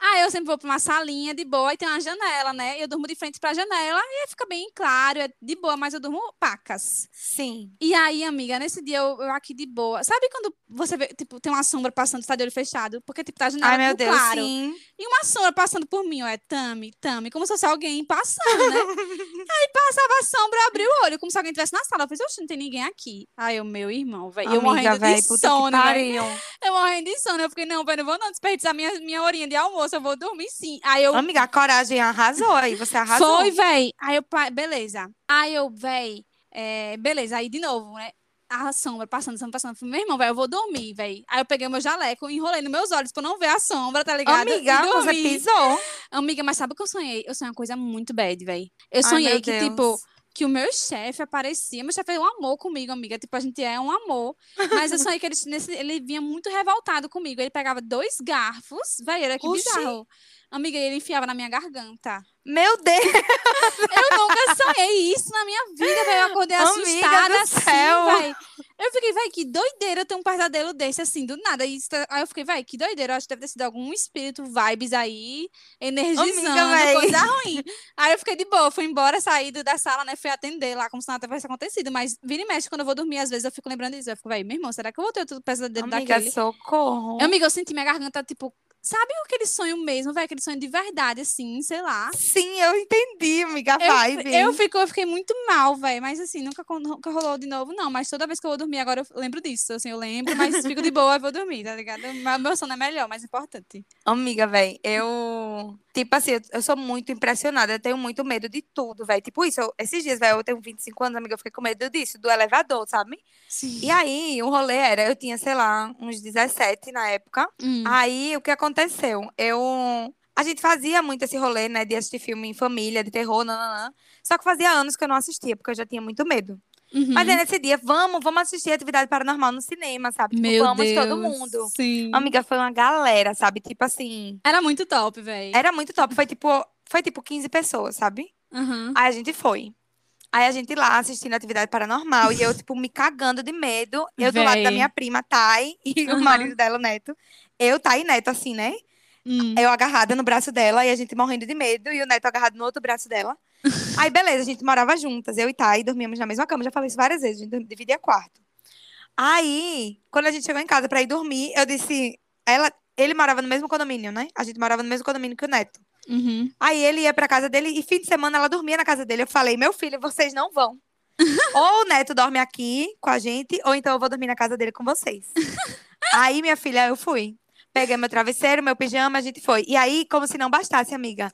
Aí eu sempre vou pra uma salinha de boa e tem uma janela, né? Eu durmo de frente pra janela e fica bem claro, é de boa, mas eu durmo pacas. Sim. E aí, amiga, nesse dia eu, eu aqui de boa. Sabe quando você vê, tipo, tem uma sombra passando, você tá de olho fechado? Porque, tipo, tá a janela Ai, meu Deus, claro. sim. E uma sombra passando por mim, ó, é Tami, Tami, como se fosse alguém passando, né? *laughs* aí passava a sombra, eu abri o olho, como se alguém estivesse na sala. Eu falei, oxe, não tem ninguém aqui. Aí eu, meu irmão, velho, eu morrendo véi, de sono, pariu. Eu morrendo de sono. Eu fiquei, não, velho, não vou não desperdiçar minha, minha horinha de almoço, eu vou dormir sim. Aí eu. Amiga, a coragem arrasou aí, você arrasou. Foi, véi. Aí eu, beleza. Aí eu, véi, é, beleza. Aí de novo, né? A sombra passando, sombra passando. Falei, meu irmão, velho, eu vou dormir, véi. Aí eu peguei meu jaleco, enrolei nos meus olhos pra não ver a sombra, tá ligado? Amiga, você pisou. Amiga, mas sabe o que eu sonhei? Eu sonhei uma coisa muito bad, véi. Eu Ai, sonhei meu que, Deus. tipo, que o meu chefe aparecia. Meu chefe é um amor comigo, amiga. Tipo, a gente é um amor. Mas eu *laughs* sonhei que ele, nesse- ele vinha muito revoltado comigo. Ele pegava dois garfos, velho, era que Oxi. bizarro. Amiga, ele enfiava na minha garganta. Meu Deus, Eu nunca sonhei isso na minha vida, velho. Eu acordei Amiga assustada assim, velho. Eu fiquei, velho, que doideira eu ter um pesadelo desse, assim, do nada. E tá- Aí eu fiquei, velho, que doideira. Eu acho que deve ter sido algum espírito, vibes aí, energizando, véi. coisa ruim. Aí eu fiquei de boa, fui embora, saí da sala, né? Fui atender lá, como se nada tivesse acontecido. Mas vira e mexe, quando eu vou dormir, às vezes eu fico lembrando disso. Eu fico, velho, meu irmão, será que eu vou ter outro pesadelo amiga, daquele? socorro. Eu, amiga, eu senti minha garganta, tipo, sabe aquele sonho mesmo, velho? Aquele sonho de verdade, assim, sei lá. Sim, eu entendi, amiga, a Eu, vibe. eu, fico, eu fiquei muito mal, velho. Mas assim, nunca, nunca rolou de novo, não. Mas toda vez que eu vou dormir, agora eu lembro disso. Assim, eu lembro, mas *laughs* fico de boa e vou dormir, tá ligado? Meu sono é melhor, mais importante. Amiga, velho, eu. Tipo assim, eu, eu sou muito impressionada, eu tenho muito medo de tudo, velho. Tipo isso, eu- esses dias, velho, eu tenho 25 anos, amiga, eu fiquei com medo disso, do elevador, sabe? Sim. E aí, o rolê era, eu tinha, sei lá, uns 17 na época. Hum. Aí, o que aconteceu? Eu. A gente fazia muito esse rolê, né, de assistir filme em família, de terror, nananã. Só que fazia anos que eu não assistia, porque eu já tinha muito medo. Uhum. Mas aí, nesse dia, vamos, vamos assistir Atividade Paranormal no cinema, sabe? Tipo, Meu vamos Deus. todo mundo. Sim. Amiga, foi uma galera, sabe? Tipo assim. Era muito top, velho. Era muito top. Foi tipo, foi tipo 15 pessoas, sabe? Uhum. Aí a gente foi. Aí a gente lá assistindo atividade paranormal e eu, tipo, me cagando de medo. Eu do lado da Véi. minha prima, Thay, e o Aham. marido dela, o Neto. Eu, Thay e Neto, assim, né? Hum. Eu agarrada no braço dela e a gente morrendo de medo, e o Neto agarrado no outro braço dela. Aí, beleza, a gente morava juntas, eu e Thay, dormíamos na mesma cama. Já falei isso várias vezes, a gente dividia quarto. Aí, quando a gente chegou em casa pra ir dormir, eu disse. Ela, ele morava no mesmo condomínio, né? A gente morava no mesmo condomínio que o Neto. Uhum. Aí ele ia pra casa dele e fim de semana ela dormia na casa dele. Eu falei, meu filho, vocês não vão. *laughs* ou o Neto dorme aqui com a gente, ou então eu vou dormir na casa dele com vocês. *laughs* aí, minha filha, eu fui. Peguei meu travesseiro, meu pijama, a gente foi. E aí, como se não bastasse, amiga.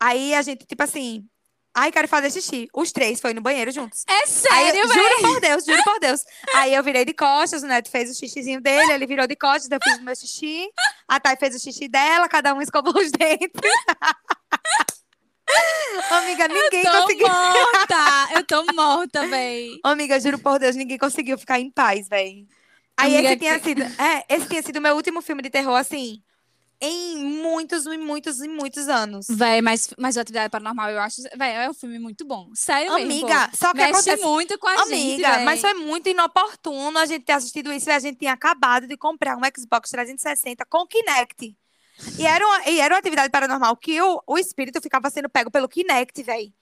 Aí a gente, tipo assim, ai, quero fazer xixi. Os três foi no banheiro juntos. É eu- sério, velho? juro por Deus, juro por Deus. Aí eu virei de costas, o Neto fez o xixizinho dele, ele virou de costas, eu fiz o meu xixi. A Thay fez o xixi dela, cada um escovou os dentes. *laughs* Amiga, ninguém Tô conseguiu. morta! Eu tô *laughs* morta, véi. Amiga, juro por Deus, ninguém conseguiu ficar em paz, véi. Aí Amiga, esse tinha sido, é, esse tinha sido o meu último filme de terror, assim, em muitos e muitos e muitos anos. Véi, mas, mas o Atividade Paranormal, eu acho. Véi, é um filme muito bom. Sério mesmo. Amiga, só que Mexe acontece... muito com a gente. Amiga, véi. mas foi muito inoportuno a gente ter assistido isso e a gente tinha acabado de comprar um Xbox 360 com Kinect. E era uma, e era uma atividade paranormal que o, o espírito ficava sendo pego pelo Kinect, velho.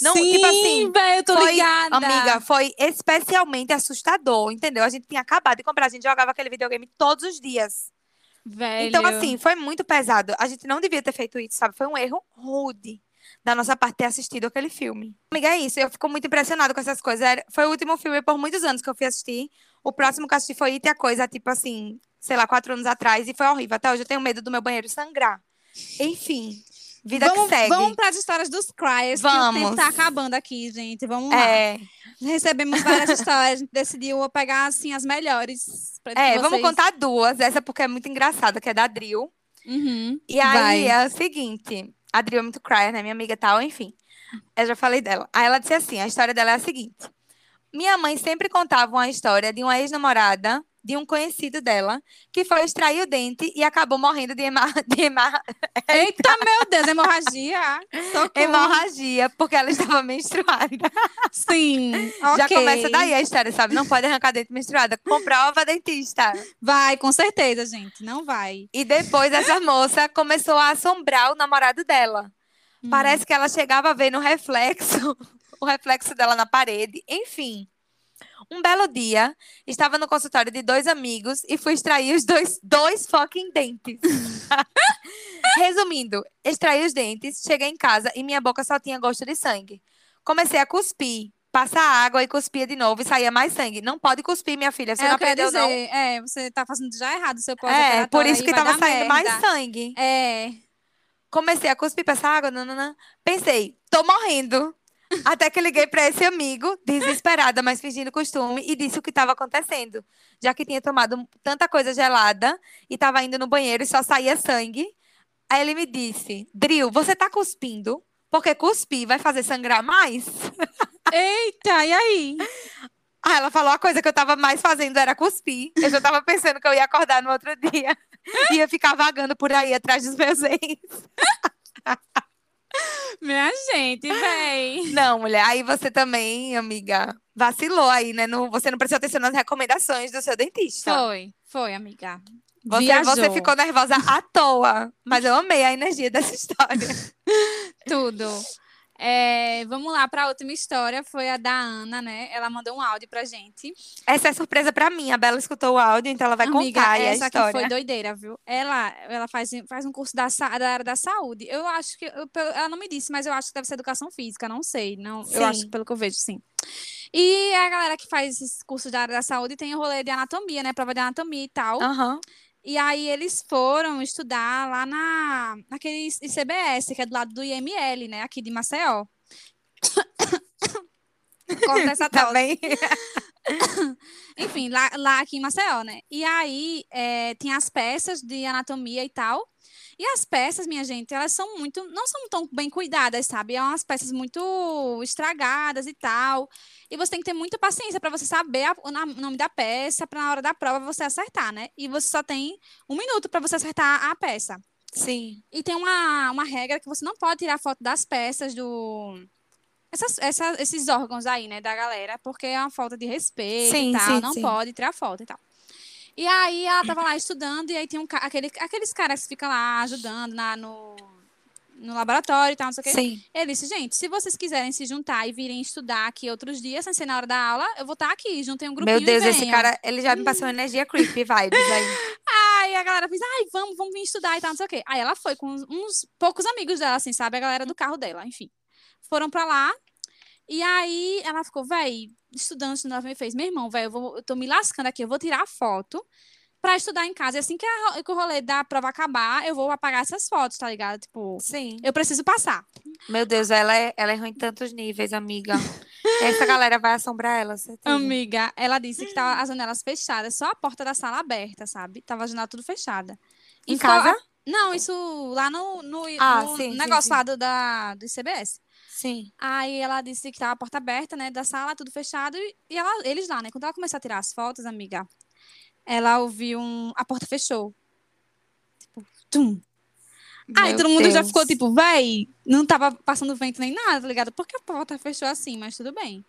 Não, Sim, tipo assim, véi, eu tô foi, ligada. amiga, foi especialmente assustador, entendeu? A gente tinha acabado de comprar, a gente jogava aquele videogame todos os dias. Velho. Então, assim, foi muito pesado. A gente não devia ter feito isso, sabe? Foi um erro rude da nossa parte ter assistido aquele filme. Amiga, é isso. Eu fico muito impressionada com essas coisas. Era- Foi o último filme por muitos anos que eu fui assistir. O próximo que eu assisti foi It a Coisa, tipo assim, sei lá, quatro anos atrás, e foi horrível. Até hoje eu tenho medo do meu banheiro sangrar. Enfim, vida vamos, que segue. vamos para as histórias dos Cryers, que o Vamos. tempo tá acabando aqui, gente. Vamos lá. É, Recebemos várias histórias, a gente decidiu pegar, assim, as melhores. Pra é, vocês. vamos contar duas. Essa porque é muito engraçada, que é da Drill. Uhum. E aí Vai. é o seguinte, a Drill é muito crier, né? Minha amiga tal, enfim. Eu já falei dela. Aí ela disse assim, a história dela é a seguinte. Minha mãe sempre contava uma história de uma ex-namorada de um conhecido dela que foi extrair o dente e acabou morrendo de, hema- *laughs* de hema- Eita, *laughs* meu Deus, hemorragia. Socorro. hemorragia porque ela estava menstruada. *laughs* Sim, Já ok. começa daí a história, sabe? Não pode arrancar dente menstruada. Comprova dentista. Vai, com certeza, gente. Não vai. E depois essa moça começou a assombrar o namorado dela. Hum. Parece que ela chegava a ver no reflexo, o reflexo dela na parede. Enfim. Um belo dia, estava no consultório de dois amigos e fui extrair os dois, dois fucking dentes. *laughs* Resumindo, extraí os dentes, cheguei em casa e minha boca só tinha gosto de sangue. Comecei a cuspir, passar água e cuspia de novo e saía mais sangue. Não pode cuspir, minha filha. Você é, não aprendeu, não? dizer, é, você tá fazendo já errado seu É, pós-operatório. por isso que tava saindo mais merda. sangue. É. Comecei a cuspir pra essa água, nananã. Pensei, tô morrendo. Até que liguei pra esse amigo, desesperada, mas fingindo costume, e disse o que estava acontecendo. Já que tinha tomado tanta coisa gelada e tava indo no banheiro e só saía sangue. Aí ele me disse: Dril, você tá cuspindo? Porque cuspir vai fazer sangrar mais? *laughs* Eita, e aí? Aí ela falou: a coisa que eu tava mais fazendo era cuspir. Eu já tava pensando que eu ia acordar no outro dia. *laughs* Ia ficar vagando por aí atrás dos meus ex. *laughs* Minha gente, véi. Não, mulher, aí você também, amiga, vacilou aí, né? No, você não prestou atenção nas recomendações do seu dentista. Foi, foi, amiga. Você, Viajou. você ficou nervosa à toa. Mas eu amei a energia dessa *laughs* história. Tudo. É, vamos lá para a última história, foi a da Ana, né? Ela mandou um áudio pra gente. Essa é surpresa pra mim. A Bela escutou o áudio, então ela vai Amiga, contar aí a essa aqui história. foi doideira, viu? Ela, ela faz, faz um curso da, da área da saúde. Eu acho que. eu- ela não me disse, mas eu acho que deve ser educação física, não sei. Não, eu acho, pelo que eu vejo, sim. E a galera que faz esses cursos da área da saúde tem o rolê de anatomia, né? Prova de anatomia e tal. Aham. E aí eles foram estudar lá na, naquele ICBS, que é do lado do IML, né? Aqui de Maceió. *coughs* Corta essa Tá tosse. bem? *coughs* Enfim, lá, lá aqui em Maceió, né? E aí é, tinha as peças de anatomia e tal. E as peças, minha gente, elas são muito, não são tão bem cuidadas, sabe? É umas peças muito estragadas e tal. E você tem que ter muita paciência para você saber a- o nome da peça, para na hora da prova você acertar, né? E você só tem um minuto para você acertar a peça. Sim. E tem uma, uma regra que você não pode tirar foto das peças do. Essas, essa- esses órgãos aí, né, da galera, porque é uma falta de respeito Sim, e tal. sim, não sim. pode tirar foto e tal. E aí ela tava lá estudando, e aí tinha um, aquele, aqueles caras que ficam lá ajudando na, no, no laboratório e tal, não sei o quê. Sim. Ele disse, gente, se vocês quiserem se juntar e virem estudar aqui outros dias, sem ser na hora da aula, eu vou estar aqui, juntem um grupinho Meu Deus, esse cara, ele já me passou energia creepy vibes aí. *laughs* Aí a galera fez, ai, vamos, vamos vir estudar e tal, não sei o quê. Aí ela foi com uns, uns poucos amigos dela, assim, sabe? A galera do carro dela, enfim. Foram pra lá. E aí ela ficou, véi, estudando, estudando, ela me fez, meu irmão, véi, eu, vou- eu tô me lascando aqui, eu vou tirar a foto pra estudar em casa. E assim que, a- que o rolê da prova acabar, eu vou apagar essas fotos, tá ligado? Tipo, Sim. eu preciso passar. Meu Deus, ela é, ela é ruim em tantos níveis, amiga. Essa galera vai assombrar ela, certeza. Amiga, ela disse que tava as janelas fechadas, só a porta da sala aberta, sabe? Tava a janela tudo fechada. Em casa? Não, isso lá no, no, Ah, no sim, sim, negócio sim. lá do, da, do ICBS. Sim. Aí ela disse que tava a porta aberta, né, da sala, tudo fechado, e, ela, eles lá, né? Quando ela começou a tirar as fotos, amiga, ela ouviu um. A porta fechou. Tipo, tum. Aí Meu todo mundo já Deus. ficou tipo, véi, não tava passando vento nem nada, tá ligado? Por que a porta fechou assim? Mas tudo bem.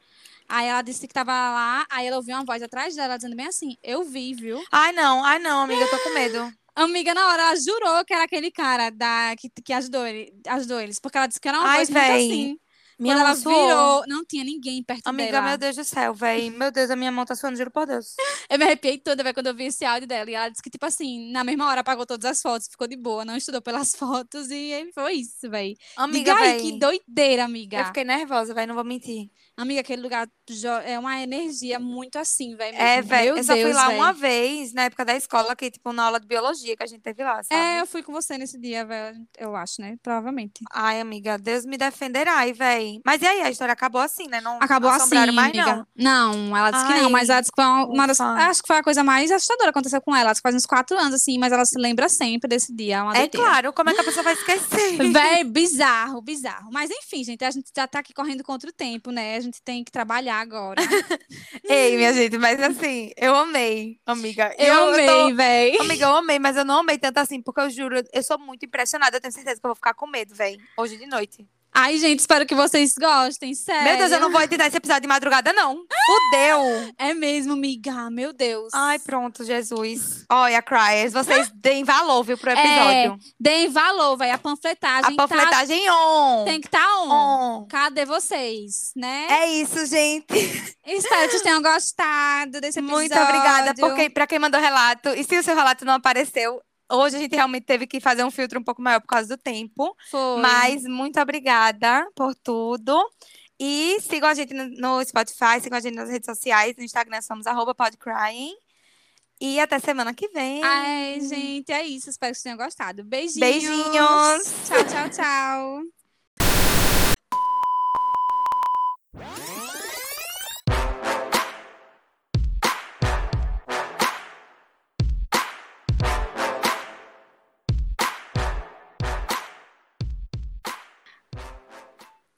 Aí ela disse que tava lá, aí ela ouviu uma voz atrás dela dizendo bem assim: Eu vi, viu? Ai, não, ai, não, amiga, eu tô com medo. Amiga, na hora, ela jurou que era aquele cara da, que, que ajudou, ele, ajudou eles. Porque ela disse que era uma Ai, voz muito véi, assim. Minha Quando ela suou. virou, não tinha ninguém perto Amiga, dela. meu Deus do céu, véi. Meu Deus, a minha mão tá suando, juro por Deus. *laughs* Eu me arrepiei toda, velho, quando eu vi esse áudio dela. E ela disse que, tipo assim, na mesma hora apagou todas as fotos, ficou de boa, não estudou pelas *laughs* fotos. E aí foi isso, velho. Amiga, Diga aí, véi. que doideira, amiga. Eu fiquei nervosa, véi, não vou mentir. Amiga, aquele lugar é uma energia muito assim, velho. É, velho, eu só fui Deus, lá véi. uma vez, na época da escola, que, tipo, na aula de biologia que a gente teve lá, sabe? É, eu fui com você nesse dia, velho. Eu acho, né? Provavelmente. Ai, amiga, Deus me defenderá, véi. Mas e aí, a história acabou assim, né? Não, Acabou não assim, mais, amiga. Não, ela disse que não, Ai, mas ela disse que foi uma, das. Acho que foi a coisa mais assustadora que aconteceu com ela. Acho que faz uns quatro anos, assim, mas ela se lembra sempre desse dia. É uma É doideira. claro, como é que a pessoa vai esquecer? *laughs* Véi, bizarro, bizarro. Mas enfim, gente, a gente já tá aqui correndo contra o tempo, né? Gente tem que trabalhar agora. *laughs* Ei, minha gente, mas assim, eu amei, amiga. E Eu amei, tô- véi. Amiga, eu amei, mas eu não amei tanto assim, porque eu juro, eu sou muito impressionada. Eu tenho certeza que eu vou ficar com medo, véi, hoje de noite. Ai, gente, espero que vocês gostem, sério. Meu Deus, eu não vou editar esse episódio de madrugada, não. Fudeu! *gasps* É mesmo, miga, meu Deus. Ai, pronto, Jesus. Olha, Cryers, vocês *gasps* deem valor, viu, pro É, episódio. Deem valor, véi. A panfletagem, A panfletagem on. tá, tem que estar tá on. on. Cadê vocês, né? É isso, gente. *laughs* Espero que vocês tenham gostado desse episódio. Muito obrigada porque para quem mandou relato. E se o seu relato não apareceu, Hoje a gente realmente teve que fazer um filtro um pouco maior por causa do tempo. Foi. Mas muito obrigada por tudo. E sigam a gente no Spotify, sigam a gente nas redes sociais, no Instagram somos @podcrying. E até semana que vem. Ai, gente, é isso. Espero que vocês tenham gostado. Beijinhos. Beijinhos. Tchau, tchau, tchau.